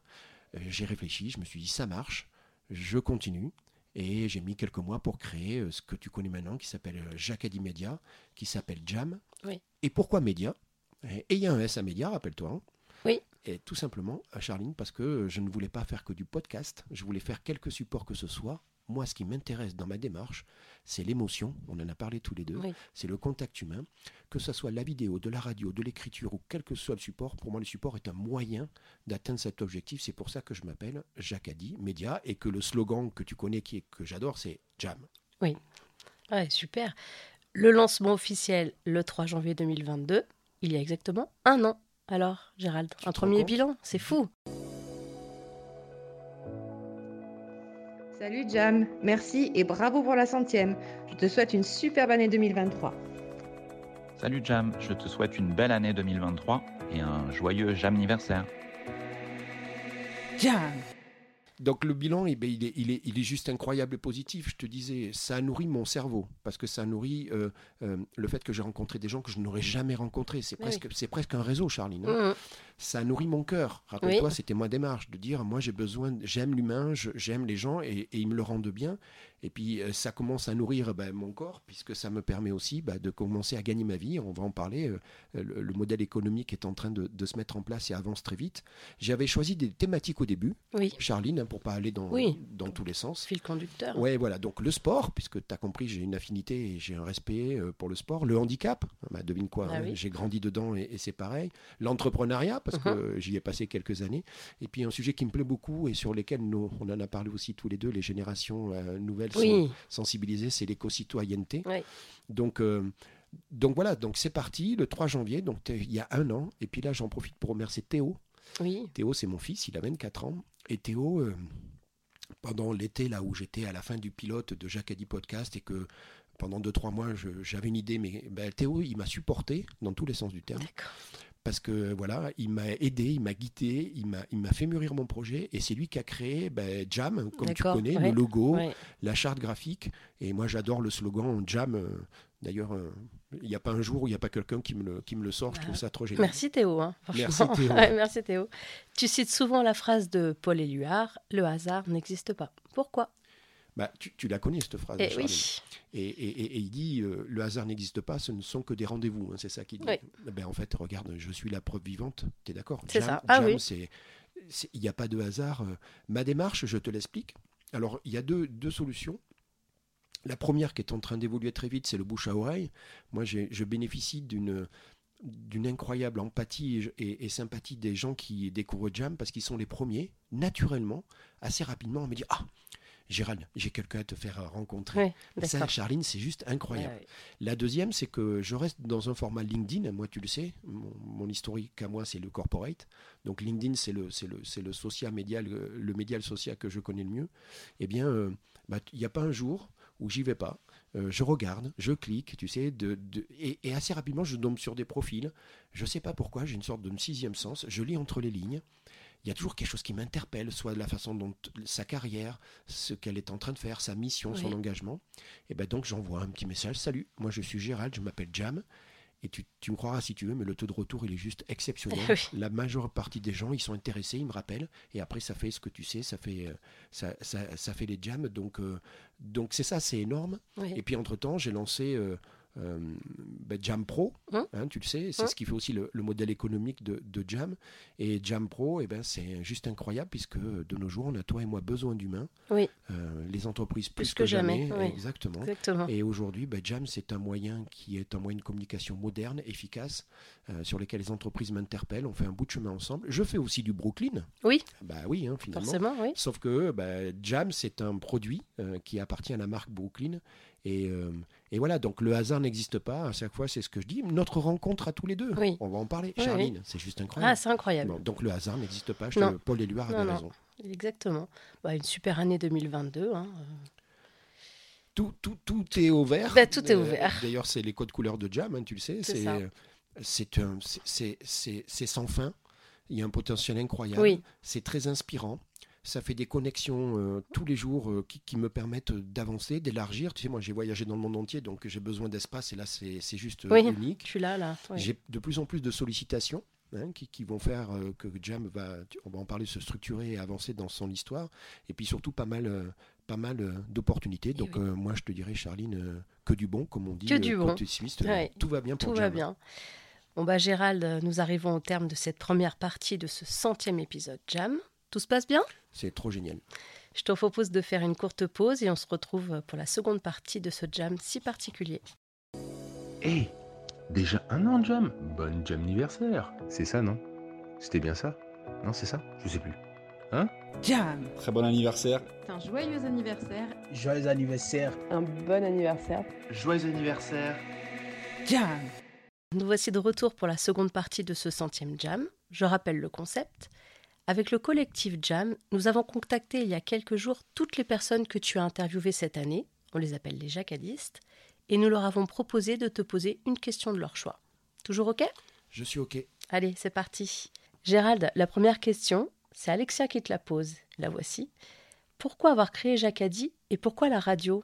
j'ai réfléchi, je me suis dit ça marche, je continue. Et j'ai mis quelques mois pour créer ce que tu connais maintenant, qui s'appelle euh, Jacadi Media, qui s'appelle Jam. Oui. Et pourquoi Média Et il y a un S à Média, rappelle-toi. hein. Oui. Et tout simplement, Charline, parce que je ne voulais pas faire que du podcast, je voulais faire quelques supports que ce soit. Moi, ce qui m'intéresse dans ma démarche, c'est l'émotion, on en a parlé tous les deux, Oui. c'est le contact humain, que ce soit la vidéo, de la radio, de l'écriture ou quel que soit le support, pour moi le support est un moyen d'atteindre cet objectif. C'est pour ça que je m'appelle Jacadi Média et que le slogan que tu connais, qui est, que j'adore, c'est Jam. Ouais, super. Le lancement officiel le 3 janvier 2022, il y a exactement un an. Alors, Gérald, Tu un premier bilan, c'est fou. Salut Jam, merci et bravo pour la centième. Je te souhaite une superbe année 2023. Salut Jam, je te souhaite une belle année 2023 et un joyeux Jam anniversaire. Jam Donc le bilan, eh ben, il, est, il, est, il est juste incroyable et positif. Je te disais, ça a nourri mon cerveau parce que ça a nourri euh, euh, le fait que j'ai rencontré des gens que je n'aurais jamais rencontrés. C'est Oui. presque, c'est presque un réseau, Charline. hein. Mhm. Ça a nourri mon cœur. Rappelle-toi, c'était ma démarche de dire, moi j'ai besoin, j'aime l'humain, j'aime les gens et, et ils me le rendent bien. Et puis euh, ça commence à nourrir ben, mon corps puisque ça me permet aussi ben, de commencer à gagner ma vie. On va en parler. euh, le, le modèle économique est en train de, de se mettre en place et avance très vite. J'avais choisi des thématiques au début, Oui, Charline, hein, pour pas aller dans, Oui. dans tous les sens. fil conducteur. Ouais, voilà. Donc le sport, puisque tu as compris, j'ai une affinité et j'ai un respect euh, pour le sport. Le handicap, bah, devine quoi, Ah hein, j'ai grandi dedans et, et c'est pareil. L'entrepreneuriat, parce Mhm. que j'y ai passé quelques années. Et puis un sujet qui me plaît beaucoup et sur lesquels nous, on en a parlé aussi tous les deux, les générations euh, nouvelles sont sensibilisées, c'est l'éco-citoyenneté. Oui. Donc, euh, donc voilà, donc c'est parti le 3 janvier, donc il y a un an. Et puis là, j'en profite pour remercier Théo. Oui. Théo, c'est mon fils, il a 24 ans. Et Théo, euh, pendant l'été, là où j'étais à la fin du pilote de Jacques Addy Podcast et que pendant 2-3 mois, j'avais une idée, mais ben, Théo, il m'a supporté dans tous les sens du terme. Parce que voilà, il m'a aidé, il m'a guidé, il m'a, il m'a fait mûrir mon projet. Et c'est lui qui a créé ben, Jam, comme tu connais, ouais, le logo, ouais. la charte graphique. Et moi, j'adore le slogan Jam. euh, D'ailleurs, euh, il n'y a pas un jour où il n'y a pas quelqu'un qui me le, qui me le sort. Je trouve ça trop génial. Merci Théo. hein, Merci. Théo. Ouais, merci Théo. Tu cites souvent la phrase de Paul Éluard Le hasard n'existe pas. Pourquoi? Bah, tu, tu la connais cette phrase. Eh oui. Et, et- il dit euh, le hasard n'existe pas, ce ne sont que des rendez-vous. hein, c'est ça qu'il dit. Oui. Eh Ben, en fait, regarde, je suis la preuve vivante. Tu es d'accord C'est ça. Ah Jam, oui. Il n'y a pas de hasard. euh. Ma démarche, je te l'explique. Alors, il y a deux, deux solutions. La première qui est en train d'évoluer très vite, c'est le bouche à oreille. Moi, je bénéficie d'une d'une incroyable empathie et, et- et sympathie des gens qui découvrent Jam parce qu'ils sont les premiers, naturellement, assez rapidement, à me dire Ah, Gérald, j'ai quelqu'un à te faire rencontrer. Ouais, Ça. Charline, c'est juste incroyable. Ouais. La deuxième, c'est que je reste dans un format LinkedIn. Moi, tu le sais, mon, mon historique à moi, c'est le corporate. Donc LinkedIn, c'est le, c'est le, c'est le social médial, euh, le médial social que je connais le mieux. Eh bien, euh, bah, il n'y a pas un jour où j'y vais pas. Euh, je regarde, je clique, tu sais, de, de- et, et assez rapidement, je tombe sur des profils. Je ne sais pas pourquoi, j'ai une sorte de sixième sens. Je lis entre les lignes. Il y a toujours quelque chose qui m'interpelle, soit la façon dont sa carrière, ce qu'elle est en train de faire, sa mission, son engagement. Et ben donc j'envoie un petit message. Salut, moi je suis Gérald, je m'appelle Jam. Et tu, tu me croiras si tu veux, mais le taux de retour, il est juste exceptionnel. Oui. La majeure partie des gens, ils sont intéressés, ils me rappellent. Et après, ça fait ce que tu sais, ça fait, euh, ça, ça, ça fait les jams. Donc, euh, donc c'est ça, c'est énorme. Oui. Et puis entre-temps, j'ai lancé euh, euh, ben, Jam Pro, Hein hein, tu le sais, c'est Hein ce qui fait aussi le, le modèle économique de, de Jam. Et Jam Pro, eh ben, c'est juste incroyable puisque de nos jours, on a toi et moi besoin d'humains. Oui. Euh, les entreprises plus, Plus que jamais, oui. Exactement. Exactement. Et aujourd'hui, ben, Jam, c'est un moyen qui est un moyen de communication moderne, efficace, euh, sur lequel les entreprises m'interpellent. On fait un bout de chemin ensemble. Je fais aussi du Brooklyn. Oui. Bah oui, finalement. Forcément, oui. Sauf que bah, Jam, c'est un produit euh, qui appartient à la marque Brooklyn. Et, euh, et voilà, donc le hasard n'existe pas. À chaque fois, c'est ce que je dis. Notre rencontre à tous les deux. Oui. On va en parler. Oui, Charline, oui. c'est juste incroyable. Ah, c'est incroyable. Bon, donc le hasard n'existe pas. Je Non. te- Paul Éluard avait non. raison. Exactement. Bah, une super année 2022. hein. Tout, tout, tout est ouvert. Bah, tout est Euh, ouvert. D'ailleurs, c'est les codes couleurs de Jam, hein, tu le sais. C'est euh, sans fin. Il y a un potentiel incroyable. C'est très inspirant. Ça fait des connexions euh, tous les jours euh, qui, qui me permettent d'avancer, d'élargir. Tu sais, moi, j'ai voyagé dans le monde entier, donc j'ai besoin d'espace. Et là, c'est juste euh, Oui, unique. je suis là, là. J'ai de plus en plus de sollicitations hein, qui, qui vont faire euh, que Jam va, on va en parler, se structurer et avancer dans son histoire. Et puis surtout pas mal, euh, pas mal euh, d'opportunités. Donc moi je te dirais, Charline, que du bon, comme on dit. Que du bon. côté suisse, Ouais. Tout va bien pour Tout va bien. Bon, bah, Gérald, nous arrivons au terme de cette première partie de ce centième épisode Jam. Tout se passe bien C'est trop génial. Je te propose de faire une courte pause et on se retrouve pour la seconde partie de ce Jam si particulier. Hé, déjà un an, Jam Bonne Jam anniversaire C'est ça, non? C'était bien ça? Non, c'est ça? Je sais plus. Hein? Jam Très bon anniversaire. Un joyeux anniversaire. Joyeux anniversaire. Un bon anniversaire. Joyeux anniversaire. Jam Nous voici de retour pour la seconde partie de ce centième Jam. Je rappelle le concept. Avec le collectif Jam, nous avons contacté il y a quelques jours toutes les personnes que tu as interviewées cette année, on les appelle les jacadistes, et nous leur avons proposé de te poser une question de leur choix. Toujours OK? Je suis OK. Allez, c'est parti. Gérald, la première question, c'est Alexia qui te la pose. La voici. Pourquoi avoir créé Jacadi et pourquoi la radio?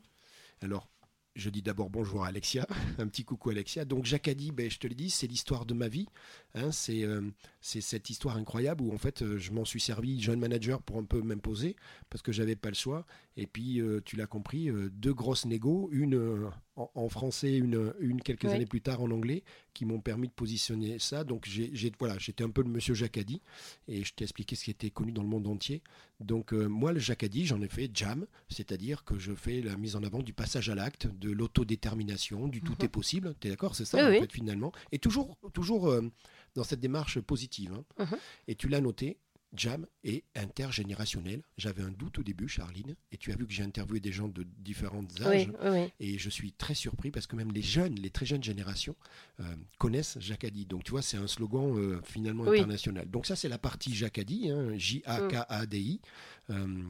Alors, je dis d'abord bonjour à Alexia, un petit coucou Alexia. Donc Jacadi, ben, je te le dis, c'est l'histoire de ma vie. hein. c'est euh, cette histoire incroyable où en fait euh, je m'en suis servi jeune manager pour un peu m'imposer parce que j'avais pas le choix. Et puis euh, tu l'as compris, euh, deux grosses négos, une en, en français, une, une quelques Oui. années plus tard en anglais, qui m'ont permis de positionner ça. Donc j'ai voilà, j'étais un peu le monsieur Jacadi et je t'ai expliqué ce qui était connu dans le monde entier. Donc euh, moi le Jacadi, j'en ai fait jam, c'est-à-dire que je fais la mise en avant du passage à l'acte, de l'autodétermination, du tout Mhm. est possible. Tu es d'accord, c'est ça Oui, en oui. fait finalement. Et toujours toujours euh, dans cette démarche positive. hein. Mhm. Et tu l'as noté, Jam est intergénérationnel. J'avais un doute au début, Charline, et tu as vu que j'ai interviewé des gens de différents âges. Oui, oui, oui. Et je suis très surpris parce que même les jeunes, les très jeunes générations euh, connaissent Jacadi. Donc tu vois, c'est un slogan euh, finalement Oui. international. Donc ça, c'est la partie Jacadi, hein, J-A-K-A-D-I. Euh,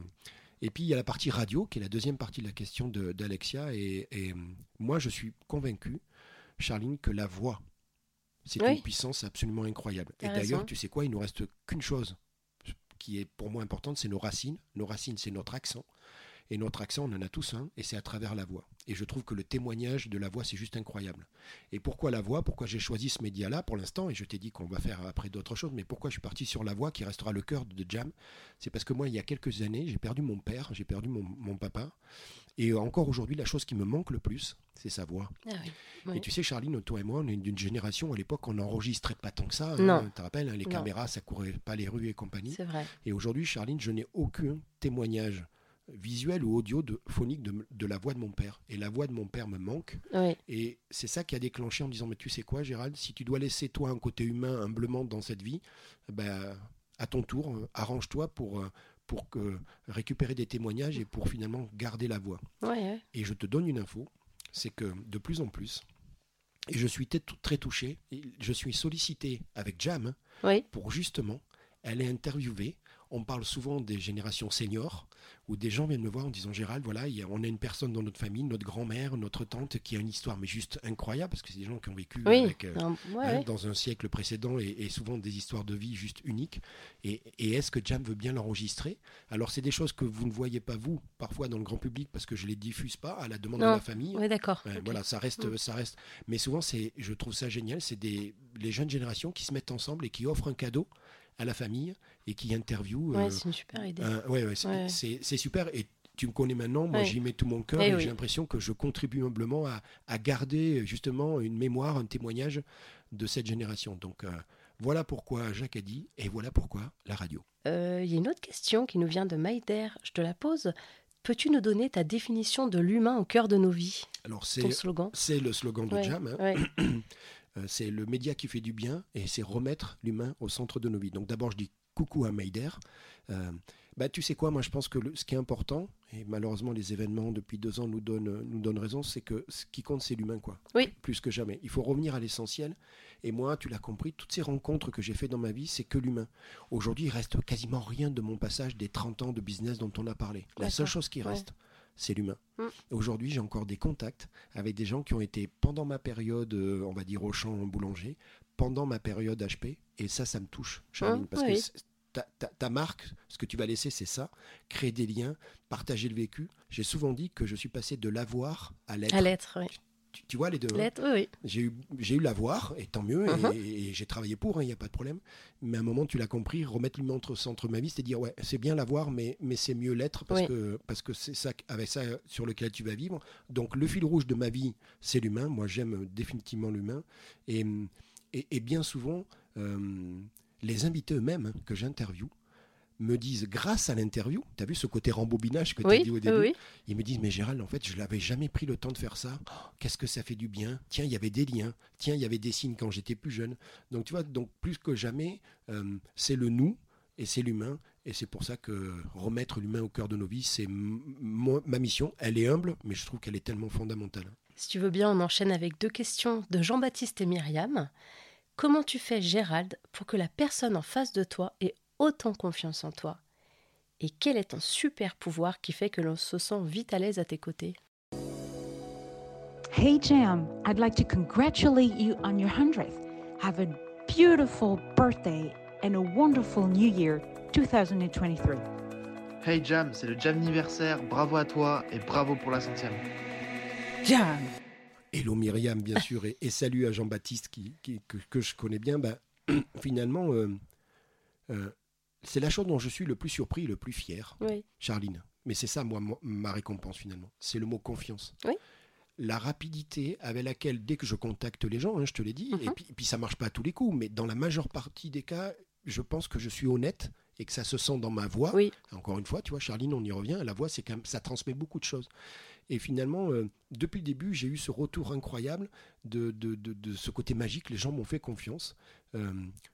et puis il y a la partie radio, qui est la deuxième partie de la question d'Alexia. Et, et, euh, moi, je suis convaincu, Charline, que la voix, c'est une puissance absolument incroyable. Et d'ailleurs, tu sais quoi, il nous reste qu'une chose qui est pour moi importante, c'est nos racines. Nos racines, c'est notre accent. Et notre accent, on en a tous un, et c'est à travers la voix. Et je trouve que le témoignage de la voix, c'est juste incroyable. Et pourquoi la voix? Pourquoi j'ai choisi ce média-là pour l'instant? Et je t'ai dit qu'on va faire après d'autres choses, mais pourquoi je suis parti sur la voix qui restera le cœur de Jam? C'est parce que moi, il y a quelques années, j'ai perdu mon père, j'ai perdu mon, mon papa. Et encore aujourd'hui, la chose qui me manque le plus, c'est sa voix. Ah oui, oui. Et tu sais, Charline, toi et moi, on est d'une génération, à l'époque, on n'enregistrait pas tant que ça. Non. Tu te rappelles, hein, les Non. caméras, ça courait pas les rues et compagnie. C'est vrai. Et aujourd'hui, Charline, je n'ai aucun témoignage visuel ou audio de, phonique de, de la voix de mon père. Et la voix de mon père me manque. Et c'est ça qui a déclenché en me disant, mais tu sais quoi, Gérald, si tu dois laisser toi un côté humain humblement dans cette vie, ben, à ton tour, euh, arrange-toi pour, euh, pour que, récupérer des témoignages et pour finalement garder la voix. Ouais, ouais. Et je te donne une info, c'est que de plus en plus, et je suis très touché, je suis sollicité avec Jam Oui. pour justement aller interviewer. On parle souvent des générations seniors, où des gens viennent me voir en disant Gérald, voilà, on a une personne dans notre famille, notre grand-mère, notre tante, qui a une histoire, mais juste incroyable, parce que c'est des gens qui ont vécu Oui, avec, euh, ouais, hein, ouais. dans un siècle précédent et, et souvent des histoires de vie juste uniques. Et, et est-ce que Jam veut bien l'enregistrer? Alors, c'est des choses que vous ne voyez pas, vous, parfois dans le grand public, parce que je les diffuse pas à la demande Non. de la famille. Oui, d'accord. Ok. Voilà, ça reste, Mm. ça reste. Mais souvent, c'est, je trouve ça génial, c'est des les jeunes générations qui se mettent ensemble et qui offrent un cadeau à la famille et qui interviewent. Ouais, euh, c'est une super idée. ouais, ouais, c'est, super. Et tu me connais maintenant, moi j'y mets tout mon cœur Eh et oui. j'ai l'impression que je contribue humblement à, à garder justement une mémoire, un témoignage de cette génération. Donc euh, voilà pourquoi Jacques a dit et voilà pourquoi la radio. Euh, Il y a une autre question qui nous vient de Maïder. Je te la pose. Peux-tu nous donner ta définition de l'humain au cœur de nos vies? Alors c'est, Ton slogan c'est le slogan de Ouais, Jam. hein. ouais. Euh, c'est le média qui fait du bien et c'est remettre l'humain au centre de nos vies. Donc d'abord, je dis coucou à Maider. Euh, bah, tu sais quoi, moi je pense que le- ce qui est important, et malheureusement les événements depuis deux ans nous donnent, nous donnent raison, c'est que ce qui compte c'est l'humain. quoi. Oui. Plus que jamais. Il faut revenir à l'essentiel. Et moi, tu l'as compris, toutes ces rencontres que j'ai faites dans ma vie, c'est que l'humain. Aujourd'hui, il reste quasiment rien de mon passage des 30 ans de business dont on a parlé. La seule chose qui Ouais. C'est l'humain. Mm. Aujourd'hui, j'ai encore des contacts avec des gens qui ont été pendant ma période, euh, on va dire au champ boulanger, pendant ma période HP, et ça, ça me touche, Charline, Mm, parce oui. que ta, ta- ta marque, ce que tu vas laisser, c'est ça, créer des liens, partager le vécu. J'ai souvent dit que je suis passé de l'avoir à l'être. À l'être, oui. Tu, tu vois les deux hein L'être, oui, j'ai eu, j'ai eu l'avoir, et tant mieux, et- et, et j'ai travaillé pour, il n'y a pas de problème. Mais à un moment, tu l'as compris, remettre l'humain au centre ma vie, c'est dire, ouais, c'est bien l'avoir, mais, mais c'est mieux l'être, parce Oui. que, parce que c'est ça, avec ça sur lequel tu vas vivre. Donc, le fil rouge de ma vie, c'est l'humain. Moi, j'aime définitivement l'humain. Et, et, et bien souvent, euh, les invités eux-mêmes hein, que j'interviewe, me disent, grâce à l'interview, tu as vu ce côté rembobinage que tu as Oui, dit au début oui. Ils me disent, mais Gérald, en fait, je n'avais jamais pris le temps de faire ça. Oh, Qu'est-ce que ça fait du bien Tiens, il y avait des liens. Tiens, il y avait des signes quand j'étais plus jeune. Donc, tu vois, donc plus que jamais, euh, c'est le nous et c'est l'humain. Et c'est pour ça que remettre l'humain au cœur de nos vies, c'est ma mission. Elle est humble, mais je trouve qu'elle est tellement fondamentale. Si tu veux bien, on enchaîne avec deux questions de Jean-Baptiste et Myriam. Comment tu fais, Gérald, pour que la personne en face de toi ait autant confiance en toi Et quel est ton super pouvoir qui fait que l'on se sent vite à l'aise à tes côtés? Hey Jam, I'd like to congratulate you on your 100th. Have a beautiful birthday and a wonderful new year 2023. Hey Jam, c'est le Jam anniversaire, bravo à toi et bravo pour la centième. Jam. Hello Myriam, bien sûr, et, et salut à Jean-Baptiste qui, qui- que, que je connais bien. Ben, finalement, euh, euh, c'est la chose dont je suis le plus surpris, le plus fier, Oui. Charline. Mais c'est ça, moi, mo- ma récompense finalement. C'est le mot confiance. Oui. La rapidité avec laquelle, dès que je contacte les gens, hein, je te l'ai dit, et, Mhm. puis, et puis ça marche pas à tous les coups, mais dans la majeure partie des cas, je pense que je suis honnête et que ça se sent dans ma voix. Oui. Encore une fois, tu vois, Charline, on y revient. La voix, c'est quand même, ça transmet beaucoup de choses. Et finalement, euh, depuis le début, j'ai eu ce retour incroyable de, de, de, de ce côté magique. Les gens m'ont fait confiance. Euh,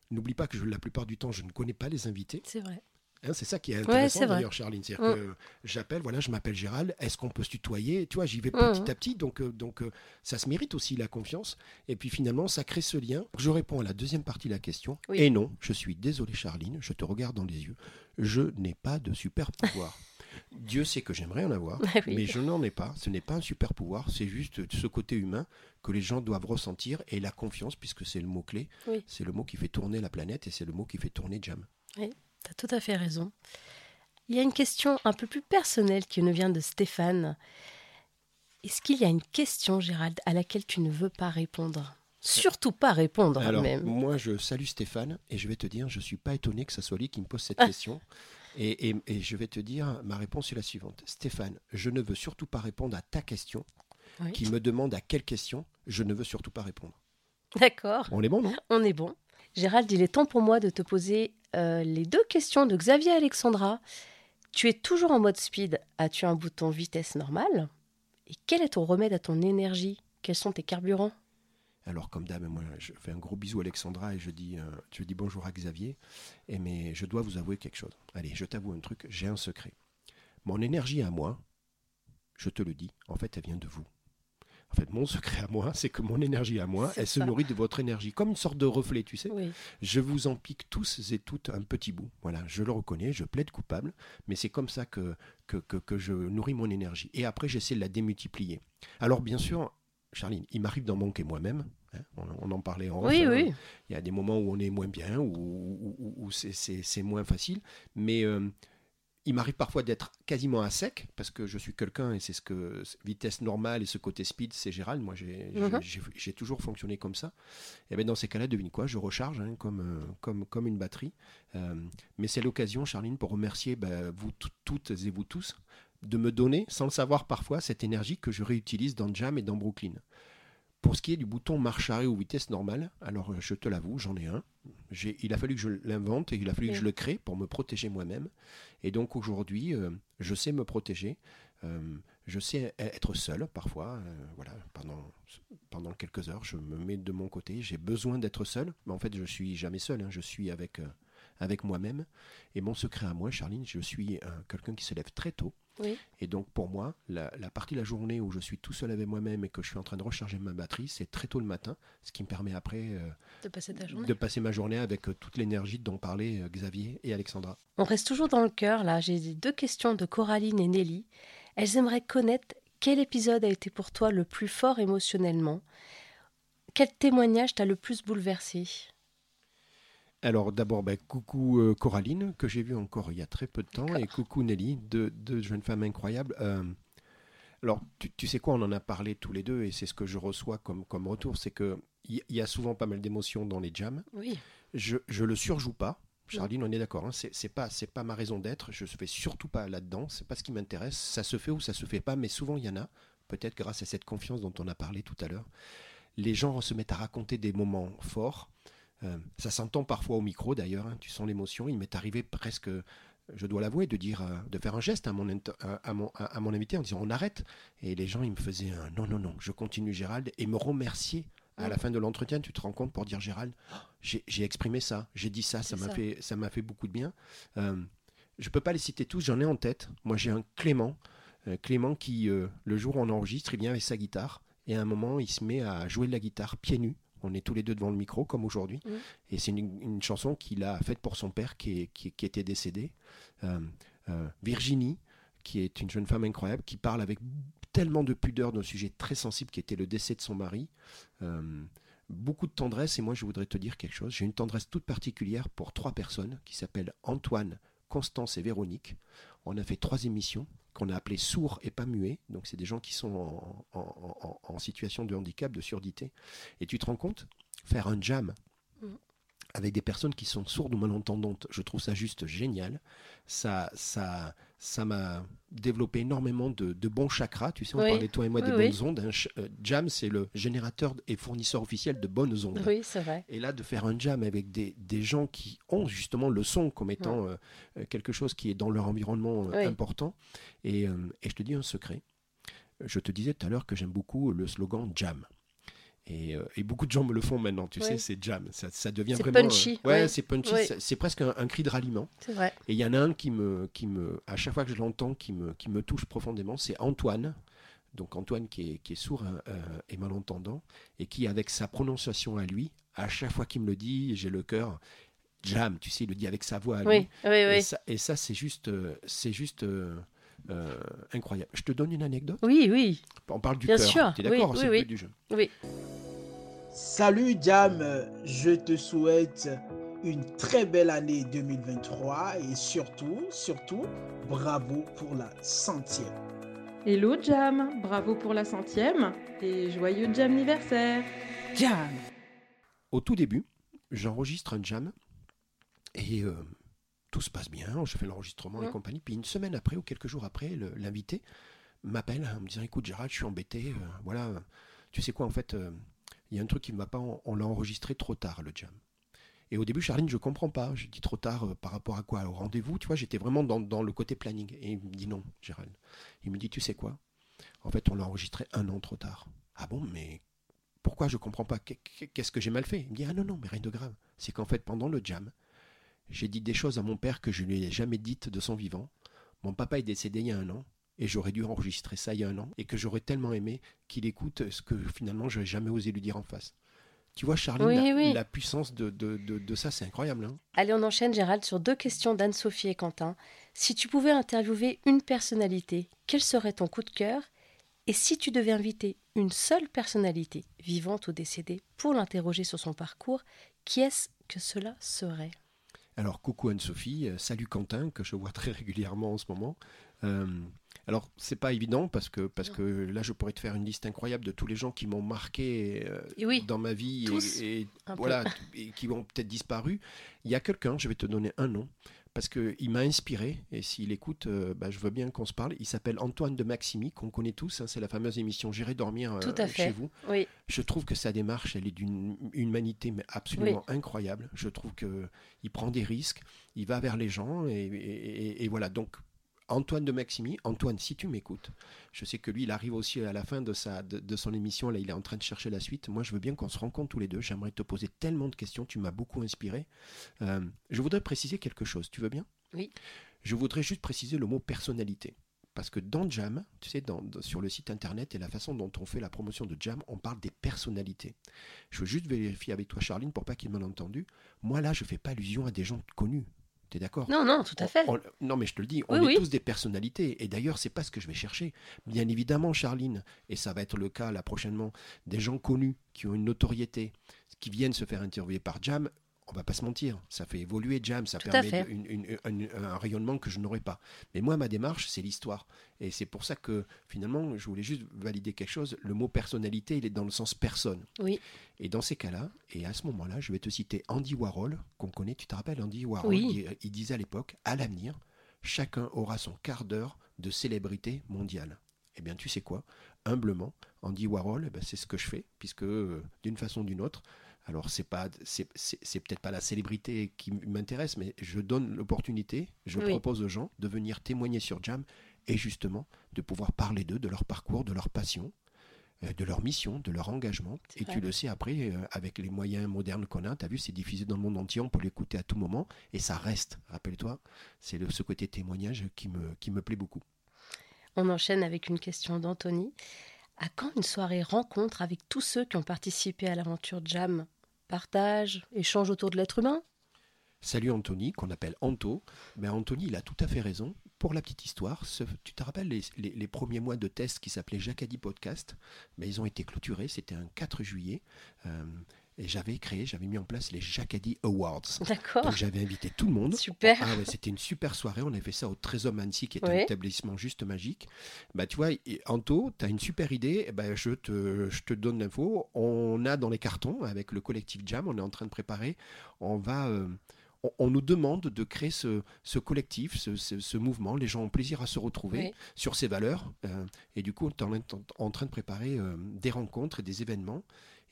N'oublie pas que je, la plupart du temps, je ne connais pas les invités. C'est vrai. Hein, c'est ça qui est intéressant c'est d'ailleurs, Charline. C'est-à-dire Mm. que j'appelle, voilà, je m'appelle Gérald, est-ce qu'on peut se tutoyer? Tu vois, j'y vais Mm. petit à petit, donc, euh, donc euh, ça se mérite aussi la confiance. Et puis finalement, ça crée ce lien. Je réponds à la deuxième partie de la question. Oui. Et non, je suis désolé, Charline, je te regarde dans les yeux. Je n'ai pas de super pouvoir. Dieu sait que j'aimerais en avoir, Ah oui. mais je n'en ai pas. Ce n'est pas un super pouvoir, c'est juste ce côté humain que les gens doivent ressentir et la confiance, puisque c'est le mot-clé. Oui. C'est le mot qui fait tourner la planète et c'est le mot qui fait tourner Jam. Oui, tu as tout à fait raison. Il y a une question un peu plus personnelle qui nous vient de Stéphane. Est-ce qu'il y a une question, Gérald, à laquelle tu ne veux pas répondre? Surtout pas répondre, Alors, même. moi, je salue Stéphane et je vais te dire, je ne suis pas étonné que ce soit lui qui me pose cette Ah. question. Et, et- et je vais te dire, ma réponse est la suivante. Stéphane, je ne veux surtout pas répondre à ta question Oui. qui me demande à quelle question je ne veux surtout pas répondre. D'accord. On est bon, non? On est bon. Gérald, il est temps pour moi de te poser euh, les deux questions de Xavier Alexandra. Tu es toujours en mode speed. As-tu un bouton vitesse normale Et quel est ton remède à ton énergie? Quels sont tes carburants? Alors, comme dame, moi, je fais un gros bisou à Alexandra et je dis, euh, je dis bonjour à Xavier. Et mais je dois vous avouer quelque chose. Allez, je t'avoue un truc, j'ai un secret. Mon énergie à moi, je te le dis, en fait, elle vient de vous. En fait, mon secret à moi, c'est que mon énergie à moi, elle se nourrit de votre énergie, comme une sorte de reflet, tu sais. Oui. Je vous en pique tous et toutes un petit bout. Voilà, je le reconnais, je plaide coupable, mais c'est comme ça que, que, que, que je nourris mon énergie. Et après, j'essaie de la démultiplier. Alors, bien sûr, Charline, il m'arrive d'en manquer moi-même. Hein, on, on en parlait en Oui, off, hein. oui. Il y a des moments où on est moins bien, où, où- où- où c'est- moins facile. Mais euh, il m'arrive parfois d'être quasiment à sec, parce que je suis quelqu'un, et c'est ce que vitesse normale et ce côté speed, c'est Gérald. Moi, j'ai Mhm. toujours fonctionné comme ça. Et bien dans ces cas-là, devine quoi, je recharge hein, comme, euh, comme, comme une batterie. Euh, mais c'est l'occasion, Charline, pour remercier bah, vous tout- toutes et vous tous de me donner, sans le savoir parfois, cette énergie que je réutilise dans Jam et dans Brooklyn. Pour ce qui est du bouton marche arrêt ou vitesse normale, alors euh, je te l'avoue, j'en ai un. Il a fallu que je l'invente et il a fallu que je le crée pour me protéger moi-même. Et donc aujourd'hui, euh, je sais me protéger. euh, je sais e- être seul parfois. euh, voilà, pendant, pendant quelques heures, je me mets de mon côté. J'ai besoin d'être seul. Mais en fait, je suis jamais seul. hein, je suis avec, euh, avec moi-même. Et mon secret à moi, Charline, je suis quelqu'un qui se lève très tôt. Oui. Et donc pour moi, la, la partie de la journée où je suis tout seul avec moi-même et que je suis en train de recharger ma batterie, c'est très tôt le matin, ce qui me permet après euh, De passer ta journée. de passer ma journée avec euh, toute l'énergie dont parlaient euh, Xavier et Alexandra. On reste toujours dans le cœur, là. J'ai deux questions de Coraline et Nelly. Elles aimeraient connaître quel épisode a été pour toi le plus fort émotionnellement? Quel témoignage t'a le plus bouleversé? Alors d'abord, ben, coucou euh, Coraline, que j'ai vu encore il y a très peu de temps, et coucou Nelly, deux, deux jeunes femmes incroyables. Euh, alors, tu, tu sais quoi, on en a parlé tous les deux, et c'est ce que je reçois comme, comme retour, c'est que il y, y a souvent pas mal d'émotions dans les jams. Oui. Je, je le surjoue pas. Charline, on est d'accord. Hein, c'est c'est pas, c'est pas ma raison d'être. Je ne fais surtout pas là-dedans. C'est pas ce qui m'intéresse. Ça se fait ou ça se fait pas, mais souvent il y en a. Peut-être grâce à cette confiance dont on a parlé tout à l'heure. Les gens se mettent à raconter des moments forts. Euh, ça s'entend parfois au micro d'ailleurs. hein, tu sens l'émotion. Il m'est arrivé presque, je dois l'avouer, de dire, euh, de faire un geste à mon, int- à, à mon, à- à mon invité en disant on arrête. Et les gens ils me faisaient un non non non. Je continue Gérald et me remercier. À la fin de l'entretien, tu te rends compte pour dire Gérald, j'ai exprimé ça, j'ai dit ça, ça m'a fait, ça m'a fait beaucoup de bien. Euh, je peux pas les citer tous, j'en ai en tête. Moi, j'ai un Clément, euh, Clément qui, le jour où on enregistre, il vient avec sa guitare et à un moment, il se met à jouer de la guitare pieds nus. On est tous les deux devant le micro, comme aujourd'hui. Et c'est une, une chanson qu'il a faite pour son père qui, est- qui, qui était décédé. Euh, euh, Virginie, qui est une jeune femme incroyable, qui parle avec tellement de pudeur d'un sujet très sensible qui était le décès de son mari. Euh, beaucoup de tendresse, et moi je voudrais te dire quelque chose. J'ai une tendresse toute particulière pour trois personnes qui s'appellent Antoine, Constance et Véronique. On a fait trois émissions qu'on a appelées sourds et pas muets. Donc c'est des gens qui sont en, situation de handicap, de surdité. Et tu te rends compte? Faire un jam Mhm. Avec des personnes qui sont sourdes ou malentendantes, je trouve ça juste génial. Ça, ça, ça m'a développé énormément de, de bons chakras. Tu sais, on Oui. parlait toi et moi Oui, des oui. bonnes ondes. Euh, jam, c'est le générateur et fournisseur officiel de bonnes ondes. Oui, c'est vrai. Et là, de faire un jam avec des, des gens qui ont justement le son comme étant euh, euh, quelque chose qui est dans leur environnement euh, important. Et, euh, et je te dis un secret. je te disais tout à l'heure que j'aime beaucoup le slogan Jam. Et, euh, et, beaucoup de gens me le font maintenant, tu sais, c'est jam. Ça, ça devient vraiment. euh, punchy, ouais, oui. c'est punchy. C'est- presque un, un cri de ralliement. C'est vrai. Et il y en a un qui me, qui me, à chaque fois que je l'entends, qui me, qui me touche profondément, c'est Antoine. Donc Antoine qui est, qui est sourd hein, euh, et malentendant, et qui, avec sa prononciation à lui, à chaque fois qu'il me le dit, j'ai le cœur jam, tu sais, il le dit avec sa voix à lui. Oui, oui, oui. Ça, et ça, c'est juste, euh, c'est juste euh, incroyable. Je te donne une anecdote. Oui, oui. On parle du Bien cœur. sûr. Tu es Oui, d'accord oui, C'est oui. but du jeu. Oui. Salut Jam, je te souhaite une très belle année 2023 et surtout, surtout, bravo pour la centième. Hello Jam, bravo pour la centième et joyeux Jam anniversaire. Jam Au tout début, j'enregistre un jam et euh, tout se passe bien. Je fais l'enregistrement et compagnie. Puis une semaine après ou quelques jours après, l'invité m'appelle en me disant Écoute, Gérald, je suis embêté. euh, voilà, tu sais quoi, en fait, euh, il y a un truc qui ne va pas. On, on l'a enregistré trop tard, le jam. Et au début, Charline, je comprends pas. Je dis trop tard euh, par rapport à quoi? Au rendez-vous, tu vois, j'étais vraiment dans, dans le côté planning. Et il me dit non, Gérald. Il me dit Tu sais quoi? En fait, on l'a enregistré un an trop tard. Ah bon, mais pourquoi je comprends pas? Qu'est- Qu'est-ce que j'ai mal fait? Il me dit Ah non, non, mais rien de grave. C'est qu'en fait, pendant le jam, j'ai dit des choses à mon père que je ne lui ai jamais dites de son vivant. Mon papa est décédé il y a un an. Et j'aurais dû enregistrer ça il y a un an. Et que j'aurais tellement aimé qu'il écoute ce que finalement je n'ai jamais osé lui dire en face. Tu vois, Charline, Oui, la, oui. la puissance de, de, de- de ça, c'est incroyable. hein. Allez, on enchaîne, Gérald, sur deux questions d'Anne-Sophie et Quentin. Si tu pouvais interviewer une personnalité, quel serait ton coup de cœur? Et si tu devais inviter une seule personnalité, vivante ou décédée, pour l'interroger sur son parcours, qui est-ce que cela serait? Alors, coucou Anne-Sophie, euh, salut Quentin, que je vois très régulièrement en ce moment. Euh, alors, c'est pas évident parce que, parce que là, je pourrais te faire une liste incroyable de tous les gens qui m'ont marqué euh, oui, dans ma vie et- tous, voilà, et qui ont peut-être disparu. Il y a quelqu'un, je vais te donner un nom, parce qu'il m'a inspiré, et s'il écoute, euh, bah, je veux bien qu'on se parle. Il s'appelle Antoine de Maximi, qu'on connaît tous, hein, c'est la fameuse émission J'irai dormir euh, Tout à chez vous. Oui. Je trouve que sa démarche, elle est d'une humanité absolument incroyable. Je trouve que il prend des risques, il va vers les gens et, et- et- et voilà. Donc Antoine de Maximi, Antoine, si tu m'écoutes, je sais que lui, il arrive aussi à la fin de sa de, de son émission. Là, il est en train de chercher la suite. Moi, je veux bien qu'on se rencontre tous les deux. J'aimerais te poser tellement de questions. Tu m'as beaucoup inspiré. Euh, je voudrais préciser quelque chose. Tu veux bien? Oui. Je voudrais juste préciser le mot personnalité. Parce que dans Jam, tu sais, dans- sur le site internet et la façon dont on fait la promotion de Jam, on parle des personnalités. Je veux juste vérifier avec toi, Charline, pour pas qu'il m'ait entendu. Moi, là, je fais pas allusion à des gens connus. Tu es d'accord Non, non, tout à fait. On- non, mais je te le dis, Oui, on est oui. tous des personnalités. Et d'ailleurs, c'est pas ce que je vais chercher. Bien évidemment, Charline, et ça va être le cas là prochainement, des gens connus qui ont une notoriété, qui viennent se faire interviewer par Jam. On va pas se mentir, ça fait évoluer Jam, ça Tout permet une- une- un, rayonnement que je n'aurais pas. Mais moi, ma démarche, c'est l'histoire. Et c'est pour ça que finalement, je voulais juste valider quelque chose. Le mot personnalité, il est dans le sens personne. Oui. Et dans ces cas-là, et à ce moment-là, je vais te citer Andy Warhol, qu'on connaît, tu te rappelles Andy Warhol Oui. il, il disait à l'époque, à l'avenir, chacun aura son quart d'heure de célébrité mondiale. Eh bien, tu sais quoi? Humblement, Andy Warhol, eh ben, c'est ce que je fais, puisque euh, d'une façon ou d'une autre, alors c'est pas, c'est, peut-être pas la célébrité qui m'intéresse, mais je donne l'opportunité, je Oui. propose aux gens de venir témoigner sur Jam et justement de pouvoir parler d'eux, de leur parcours, de leur passion, euh, de leur mission, de leur engagement. Et vrai. tu le sais après, euh, avec les moyens modernes qu'on a, tu as vu, c'est diffusé dans le monde entier, on peut l'écouter à tout moment, et ça reste, rappelle-toi, c'est le- ce côté témoignage qui me, qui me plaît beaucoup. On enchaîne avec une question d'Anthony. À quand une soirée rencontre avec tous ceux qui ont participé à l'aventure Jam? Partage, échange autour de l'être humain Salut Anthony, qu'on appelle Anto. Mais Anthony, il a tout à fait raison. Pour la petite histoire, tu te rappelles les, premiers mois de test qui s'appelaient Jacadi Podcast? Mais Ils ont été clôturés, c'était un 4 juillet. euh, et j'avais créé, j'avais mis en place les Jacadi Awards. D'accord. Donc j'avais invité tout le monde. Super. Ah ouais, c'était une super soirée. On avait fait ça au Trésor Annecy, qui est un établissement juste magique. Bah, tu vois, Anto, tu as une super idée. Ben, je, te, je te donne l'info. On a dans les cartons, avec le collectif Jam, on est en train de préparer. On va. euh, on, on nous demande de créer ce, ce collectif, ce, ce- ce mouvement. Les gens ont plaisir à se retrouver Oui. sur ces valeurs. euh, et du coup, on est en, en train de préparer euh, des rencontres et des événements.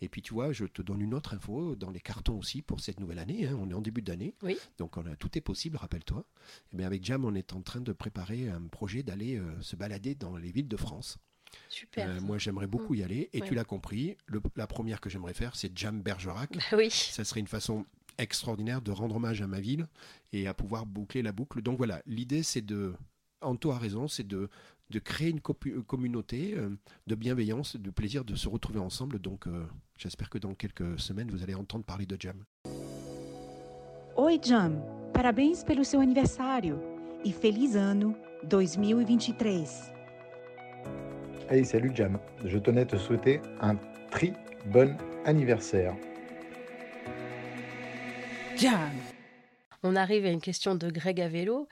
Et puis, tu vois, je te donne une autre info dans les cartons aussi pour cette nouvelle année. hein. On est en début d'année. Oui. Donc, on a, tout est possible, rappelle-toi. Et bien, avec Jam, on est en train de préparer un projet d'aller euh, se balader dans les villes de France. Super. Euh, moi, j'aimerais beaucoup y aller. Et Ouais. tu l'as compris, le- la première que j'aimerais faire, c'est Jam Bergerac. Bah oui. Ça serait une façon extraordinaire de rendre hommage à ma ville et à pouvoir boucler la boucle. Donc voilà, l'idée, c'est de. Anto a raison, c'est de, de créer une copu- communauté euh, de bienveillance, de plaisir de se retrouver ensemble. Donc euh, j'espère que dans quelques semaines, vous allez entendre parler de Jam. Oi, Jam. Parabéns pelo seu aniversário e feliz ano 2023. Hey, salut Jam. Je tenais à te souhaiter un très bon anniversaire. Jam. On arrive à une question de Greg à vélo.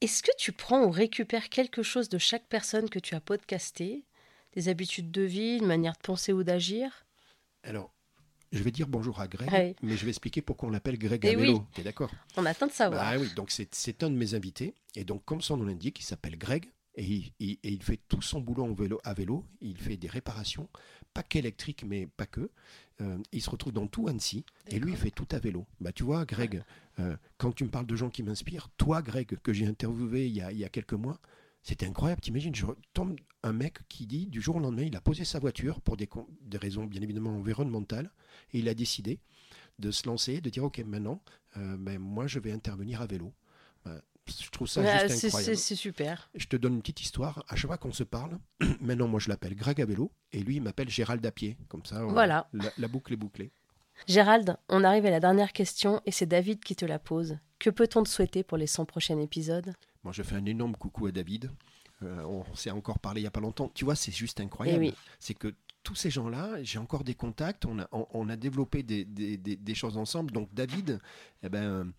Est-ce que tu prends ou récupères quelque chose de chaque personne que tu as podcasté? Des habitudes de vie, une manière de penser ou d'agir? Alors, je vais dire bonjour à Greg, Ouais. mais je vais expliquer pourquoi on l'appelle Greg Eh à vélo. oui. T'es d'accord? On attend de savoir. Bah oui, donc c'est c'est un de mes invités. Et donc, comme son nom l'indique, il s'appelle Greg. Et il, il- et il fait tout son boulot en vélo, à vélo. Il fait des réparations, pas qu'électriques, mais pas que. Euh, il se retrouve dans tout Annecy. Et lui, il fait tout à vélo. Bah, tu vois, Greg, euh, quand tu me parles de gens qui m'inspirent, toi, Greg, que j'ai interviewé il y, a, il y a quelques mois, c'était incroyable. T'imagines, je tombe un mec qui dit, du jour au lendemain, il a posé sa voiture pour des raisons bien évidemment environnementales. Et il a décidé de se lancer, de dire, OK, maintenant, euh, ben, moi, je vais intervenir à vélo. Je trouve ça juste incroyable. c'est super. Je te donne une petite histoire. À chaque fois qu'on se parle, maintenant moi je l'appelle Greg vélo et lui il m'appelle Gérald à pied. Comme ça, on- Voilà. la, la boucle est bouclée. Gérald, on arrive à la dernière question et c'est David qui te la pose. Que peut-on te souhaiter pour les 100 prochains épisodes? Moi je fais un énorme coucou à David. Euh, on s'est encore parlé il n'y a pas longtemps. Tu vois, c'est juste incroyable. Eh oui. C'est que tous ces gens-là, j'ai encore des contacts, on a, on, on a développé des, des- des- des choses ensemble. Donc David, eh ben,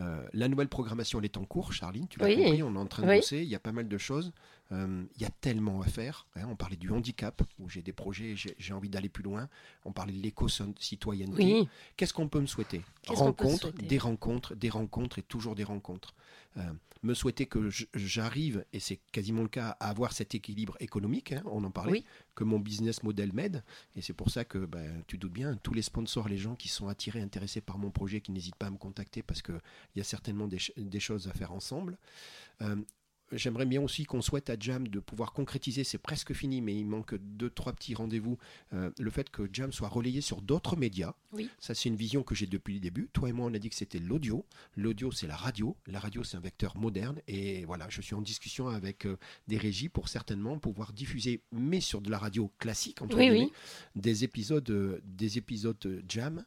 euh, la nouvelle programmation elle est en cours, Charline, tu l'as Oui. compris, on est en train de Oui. bosser, il y a pas mal de choses. Euh, il y a tellement à faire. hein. on parlait du handicap, où j'ai des projets, j'ai envie d'aller plus loin. On parlait de l'éco-citoyenneté. Oui. Qu'est-ce qu'on peut me souhaiter? Rencontres, des rencontres, des rencontres et toujours des rencontres. Euh, me souhaiter que j'arrive, et c'est quasiment le cas, à avoir cet équilibre économique, hein, on en parlait, Oui. que mon business model m'aide. Et c'est pour ça que, ben, tu doutes bien, tous les sponsors, les gens qui sont attirés, intéressés par mon projet, qui n'hésitent pas à me contacter parce qu'il y a certainement des choses à faire ensemble. Euh, J'aimerais bien aussi qu'on souhaite à Jam de pouvoir concrétiser, c'est presque fini, mais il manque deux, trois petits rendez-vous, euh, le fait que Jam soit relayé sur d'autres médias. Oui. Ça, c'est une vision que j'ai depuis le début. Toi et moi, on a dit que c'était l'audio. L'audio, c'est la radio. La radio, c'est un vecteur moderne. Et voilà, je suis en discussion avec euh, des régies pour certainement pouvoir diffuser, mais sur de la radio classique, entre Oui, guillemets, oui. des épisodes, euh, des épisodes Jam.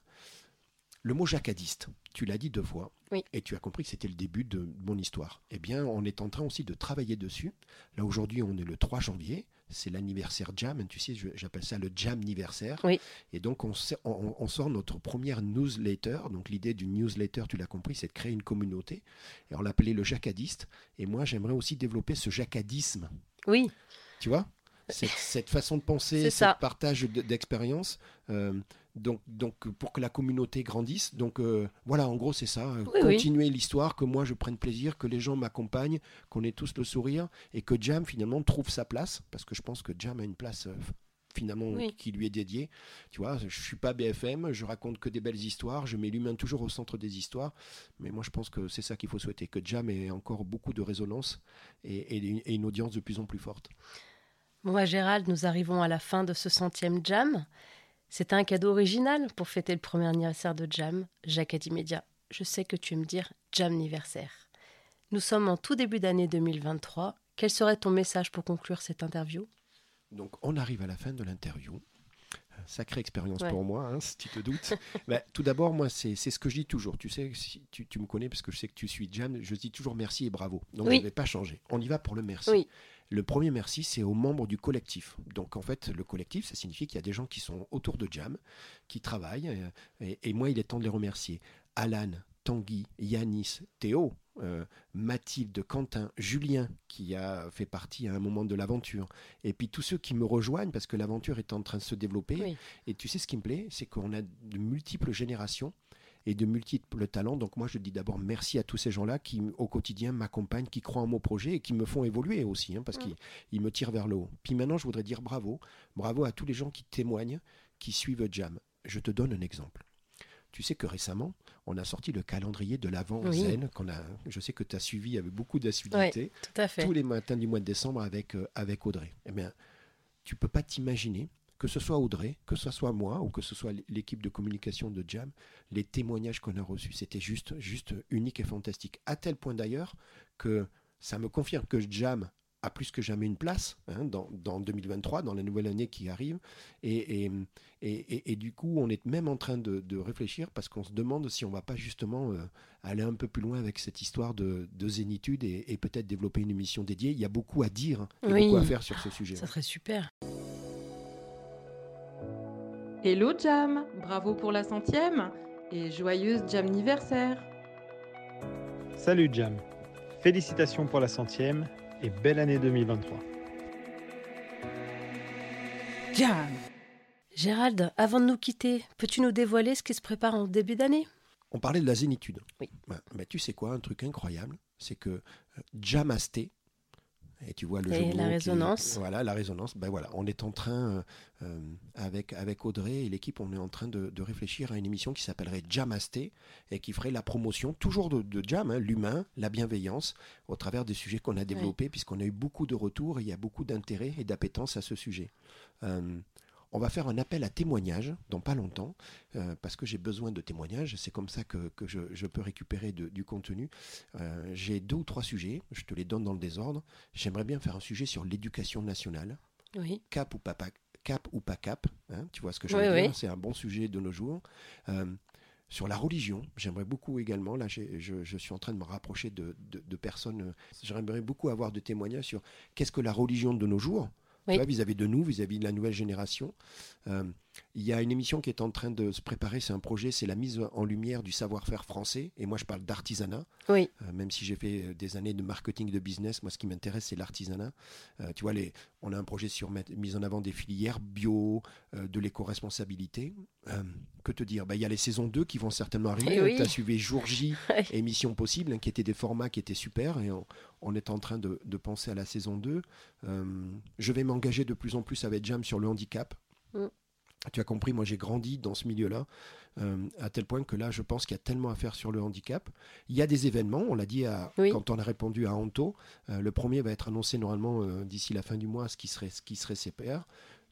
Le mot jacadiste, tu l'as dit deux fois, Oui. et tu as compris que c'était le début de mon histoire. Eh bien, on est en train aussi de travailler dessus. Là, aujourd'hui, on est le 3 janvier, c'est l'anniversaire Jam, tu sais, j'appelle ça le Jam anniversaire. Oui. Et donc, on, sait- on- on sort notre première newsletter. Donc, l'idée d'une newsletter, tu l'as compris, c'est de créer une communauté. Et on l'appelait le jacadiste. Et moi, j'aimerais aussi développer ce jacadisme. Oui. Tu vois? Cette, cette façon de penser, ce partage de- d'expérience. euh, donc, donc, pour que la communauté grandisse. Donc, euh, voilà, en gros, c'est ça. euh, oui. continuer l'histoire, que moi, je prenne plaisir, que les gens m'accompagnent, qu'on ait tous le sourire et que Jam, finalement, trouve sa place. Parce que je pense que Jam a une place. euh, finalement Oui. qui lui est dédiée. Tu vois, je suis pas BFM, je raconte que des belles histoires, je mets l'humain toujours au centre des histoires, mais moi je pense que c'est ça qu'il faut souhaiter, que Jam ait encore beaucoup de résonance et, et- et une audience de plus en plus forte. Bon, bah, Gérald, nous arrivons à la fin de ce centième jam. C'est un cadeau original pour fêter le premier anniversaire de Jam, Jacques Média. Je sais que tu aimes dire Jam anniversaire. Nous sommes en tout début d'année 2023. Quel serait ton message pour conclure cette interview? Donc on arrive à la fin de l'interview. Sacrée expérience Ouais. pour moi, hein, si tu te doutes. Bah, tout d'abord, moi, c'est c'est ce que je dis toujours. Tu sais, si tu, tu me connais parce que je sais que tu suis Jam, je dis toujours merci et bravo. Donc Oui. je ne vais pas changer. On y va pour le merci. Oui. Le premier merci, c'est aux membres du collectif. Donc en fait, le collectif, ça signifie qu'il y a des gens qui sont autour de Jam, qui travaillent, euh, et, et moi, il est temps de les remercier. Alan, Tanguy, Yanis, Théo, euh, Mathilde, Quentin, Julien, qui a fait partie à un moment de l'aventure, et puis tous ceux qui me rejoignent parce que l'aventure est en train de se développer. Oui. Et tu sais ce qui me plaît, c'est qu'on a de multiples générations et de multiples talents. Donc moi, je dis d'abord merci à tous ces gens-là qui, au quotidien, m'accompagnent, qui croient en mon projet et qui me font évoluer aussi, hein, parce qu'ils ils me tirent vers le haut. Puis maintenant, je voudrais dire bravo, bravo à tous les gens qui témoignent, qui suivent Jam. Je te donne un exemple. Tu sais que récemment, on a sorti le calendrier de l'avant Oui. Zen, qu'on a, je sais que tu as suivi avec beaucoup d'assiduité, Ouais, tous les matins du mois de décembre avec, euh, avec Audrey. Eh bien, tu peux pas t'imaginer que ce soit Audrey, que ce soit moi ou que ce soit l'équipe de communication de Jam, les témoignages qu'on a reçus, c'était juste, juste unique et fantastique. À tel point d'ailleurs que ça me confirme que Jam a plus que jamais une place hein, dans, dans, 2023, dans la nouvelle année qui arrive. Et, et, et, et, du coup, on est même en train de, de réfléchir parce qu'on se demande si on va pas justement euh, aller un peu plus loin avec cette histoire de, de zénitude et, peut-être développer une émission dédiée. Il y a beaucoup à dire, hein, oui, beaucoup à faire sur ce sujet. Ça serait super. Hello Jam, bravo pour la centième et joyeuse Jam anniversaire. Salut Jam, félicitations pour la centième et belle année 2023. Jam Gérald, avant de nous quitter, peux-tu nous dévoiler ce qui se prépare en début d'année? On parlait de la zénitude. Oui. Tu sais quoi, un truc incroyable, c'est que euh, Jamasté, et tu vois le et la résonance. voilà, la résonance. Ben voilà, on est en train, euh, euh, avec, avec Audrey et l'équipe, on est en train de, de, réfléchir à une émission qui s'appellerait Jamasté et qui ferait la promotion toujours de, de Jam, hein, l'humain, la bienveillance, au travers des sujets qu'on a développés, puisqu'on a eu beaucoup de retours et il y a beaucoup d'intérêt et d'appétence à ce sujet. Euh, on va faire un appel à témoignages dans pas longtemps, euh, parce que j'ai besoin de témoignages. C'est comme ça que, que je, je, peux récupérer de, du contenu. Euh, j'ai deux ou trois sujets, je te les donne dans le désordre. J'aimerais bien faire un sujet sur l'éducation nationale. Oui. Cap ou pas, cap ou pas cap, hein, tu vois ce que je veux oui, dire oui. C'est un bon sujet de nos jours. Euh, sur la religion, j'aimerais beaucoup également, là je, je, suis en train de me rapprocher de, de, de personnes, j'aimerais beaucoup avoir de témoignages sur qu'est-ce que la religion de nos jours, vis-à-vis de nous, vis-à-vis -vis de la nouvelle génération. Euh, il y a une émission qui est en train de se préparer, c'est un projet, c'est la mise en lumière du savoir-faire français. Et moi, je parle d'artisanat. Oui. Euh, même si j'ai fait des années de marketing de business, moi, ce qui m'intéresse, c'est l'artisanat. Euh, tu vois, les, on a un projet sur mise en avant des filières bio, euh, de l'éco-responsabilité. Euh, que te dire? Bah, Il y a les saisons 2 qui vont certainement arriver. Eh oui. Tu as suivi Jour J, émission possible, hein, qui étaient des formats qui étaient super. Et on, on est en train de, de, penser à la saison 2. Euh, je vais m'engager de plus en plus avec Jam sur le handicap. Mm. Tu as compris, moi j'ai grandi dans ce milieu-là, euh, à tel point que là, je pense qu'il y a tellement à faire sur le handicap. Il y a des événements, on l'a dit à, oui. quand on a répondu à Anto. Euh, le premier va être annoncé normalement euh, d'ici la fin du mois, ce qui serait, ce qui serait CPR.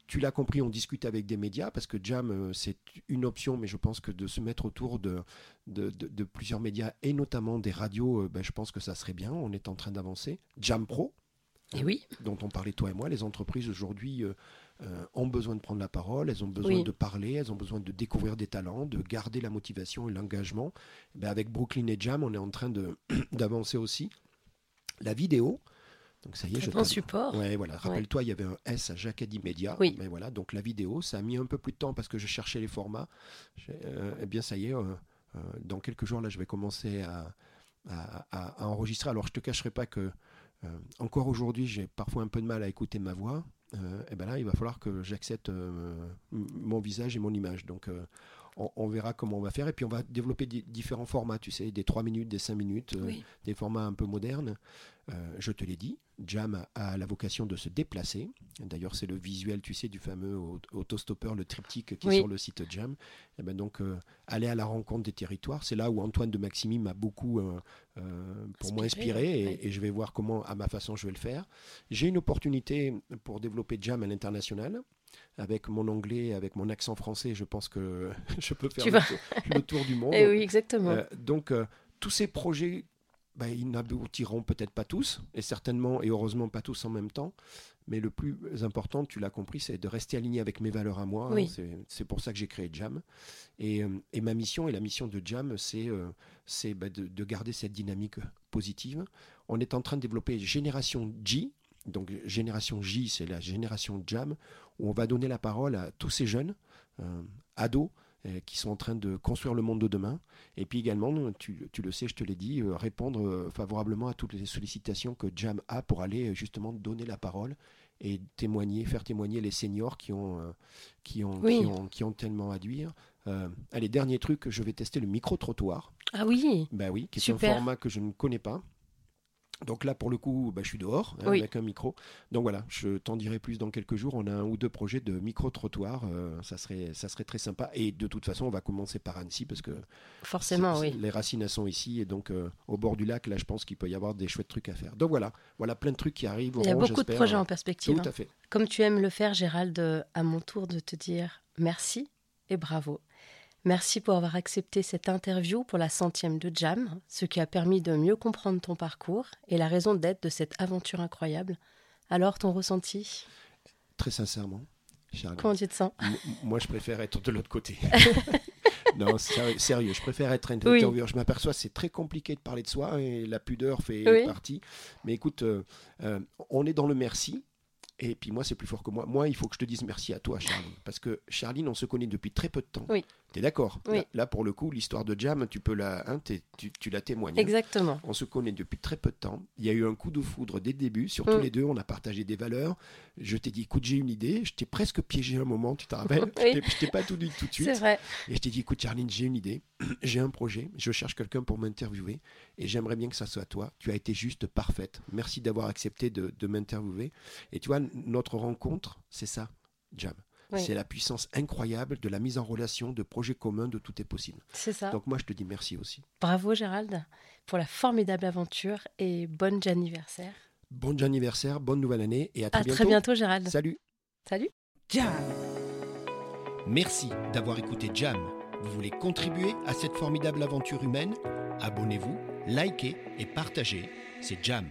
Tu l'as compris, on discute avec des médias parce que Jam, c'est une option, mais je pense que de se mettre autour de, de, de, de plusieurs médias et notamment des radios, ben, je pense que ça serait bien. On est en train d'avancer. Jam Pro, et oui. dont on parlait toi et moi, les entreprises aujourd'hui euh, ont besoin de prendre la parole, elles ont besoin Oui. de parler, elles ont besoin de découvrir des talents, de garder la motivation et l'engagement. Ben, avec Brooklyn et Jam, on est en train d'avancer aussi. La vidéo, donc ça y est, Très je bon support. Ouais, voilà. Ouais. Rappelle-toi, il y avait un S à Jacadi Media. Oui. Mais voilà, donc la vidéo, ça a mis un peu plus de temps parce que je cherchais les formats. Euh, eh bien, ça y est, euh, euh, dans quelques jours, là, je vais commencer à, à- à- à enregistrer. Alors, je te cacherai pas que encore aujourd'hui, j'ai parfois un peu de mal à écouter ma voix. Euh, et ben là, il va falloir que j'accepte euh, mon visage et mon image. Donc, euh, on, on verra comment on va faire. Et puis, on va développer di- différents formats, tu sais, des 3 minutes, des 5 minutes, Oui. des formats un peu modernes. Je te l'ai dit, Jam a, la vocation de se déplacer. D'ailleurs, c'est le visuel, tu sais, du fameux au- autostoppeur, le triptyque qui Oui. est sur le site Jam. Et ben donc, euh, aller à la rencontre des territoires, c'est là où Antoine de Maximi m'a beaucoup, euh, euh, pour moi, Inspiré. Et, et je vais voir comment, à ma façon, je vais le faire. J'ai une opportunité pour développer Jam à l'international. Avec mon anglais, avec mon accent français, je pense que je peux faire le, tour, le tour du monde. Eh oui, exactement. Donc, tous ces projets, bah, ils n'aboutiront peut-être pas tous, et certainement et heureusement pas tous en même temps. Mais le plus important, tu l'as compris, c'est de rester aligné avec mes valeurs à moi. Oui. hein. C'est- C'est pour ça que j'ai créé Jam. Et, euh, et ma mission et la mission de Jam, c'est bah, de, de garder cette dynamique positive. On est en train de développer Génération J. Donc, Génération J, c'est la génération Jam, où on va donner la parole à tous ces jeunes, euh, ados, qui sont en train de construire le monde de demain. Et puis également, tu, tu le sais, je te l'ai dit, euh, répondre euh, favorablement à toutes les sollicitations que Jam a pour aller euh, justement donner la parole et témoigner, faire témoigner les seniors qui ont, euh, qui ont, Oui. qui ont, qui ont tellement à dire. Euh, allez, dernier truc, je vais tester le micro-trottoir. Ah oui. Bah oui, qui est Super. un format que je ne connais pas. Donc là, pour le coup, bah, je suis dehors hein, Oui. avec un micro. Donc voilà, je t'en dirai plus dans quelques jours. On a un ou deux projets de micro-trottoir. euh, ça, serait, ça serait très sympa. Et de toute façon, on va commencer par Annecy parce que Forcément, oui. les racines elles sont ici. Et donc, euh, au bord du lac, là, je pense qu'il peut y avoir des chouettes trucs à faire. Donc voilà, voilà plein de trucs qui arrivent. Il y a beaucoup de projets euh, en perspective. Tout hein. à fait. Comme tu aimes le faire, Gérald, à mon tour de te dire merci et bravo. Merci pour avoir accepté cette interview pour la centième de Jam, ce qui a permis de mieux comprendre ton parcours et la raison d'être de cette aventure incroyable. Alors, ton ressenti? Très sincèrement, Charlie. Comment tu te sens Moi, je préfère être de l'autre côté. non, sérieux, sérieux, je préfère être un Oui. intervieweur. Je m'aperçois, c'est très compliqué de parler de soi et la pudeur fait Oui. partie. Mais écoute, euh, euh, on est dans le merci. Et puis moi, c'est plus fort que moi. Moi, il faut que je te dise merci à toi, Charline. Parce que Charline, on se connaît depuis très peu de temps. Oui. T'es d'accord Oui. là, là, pour le coup, l'histoire de Jam, tu peux la, hein, tu, tu la témoignes. Exactement. On se connaît depuis très peu de temps. Il y a eu un coup de foudre dès le début. Sur tous Mm. les deux, on a partagé des valeurs. Je t'ai dit, écoute, j'ai une idée. Je t'ai presque piégé un moment, tu te rappelles Oui. Je t'ai- pas tout dit tout de suite. C'est vrai. Et je t'ai dit, écoute, Charline, j'ai une idée. j'ai un projet. Je cherche quelqu'un pour m'interviewer. Et j'aimerais bien que ça soit toi. Tu as été juste parfaite. Merci d'avoir accepté de, de m'interviewer. Et tu vois, notre rencontre, c'est ça, Jam. Oui. C'est la puissance incroyable de la mise en relation, de projets communs, de tout est possible. C'est ça. Donc moi, je te dis merci aussi. Bravo, Gérald, pour la formidable aventure et bon anniversaire. Bon anniversaire, bonne nouvelle année et à très À bientôt. très bientôt, Gérald. Salut. Salut. Jam. Merci d'avoir écouté Jam. Vous voulez contribuer à cette formidable aventure humaine? Abonnez-vous, likez et partagez. C'est Jam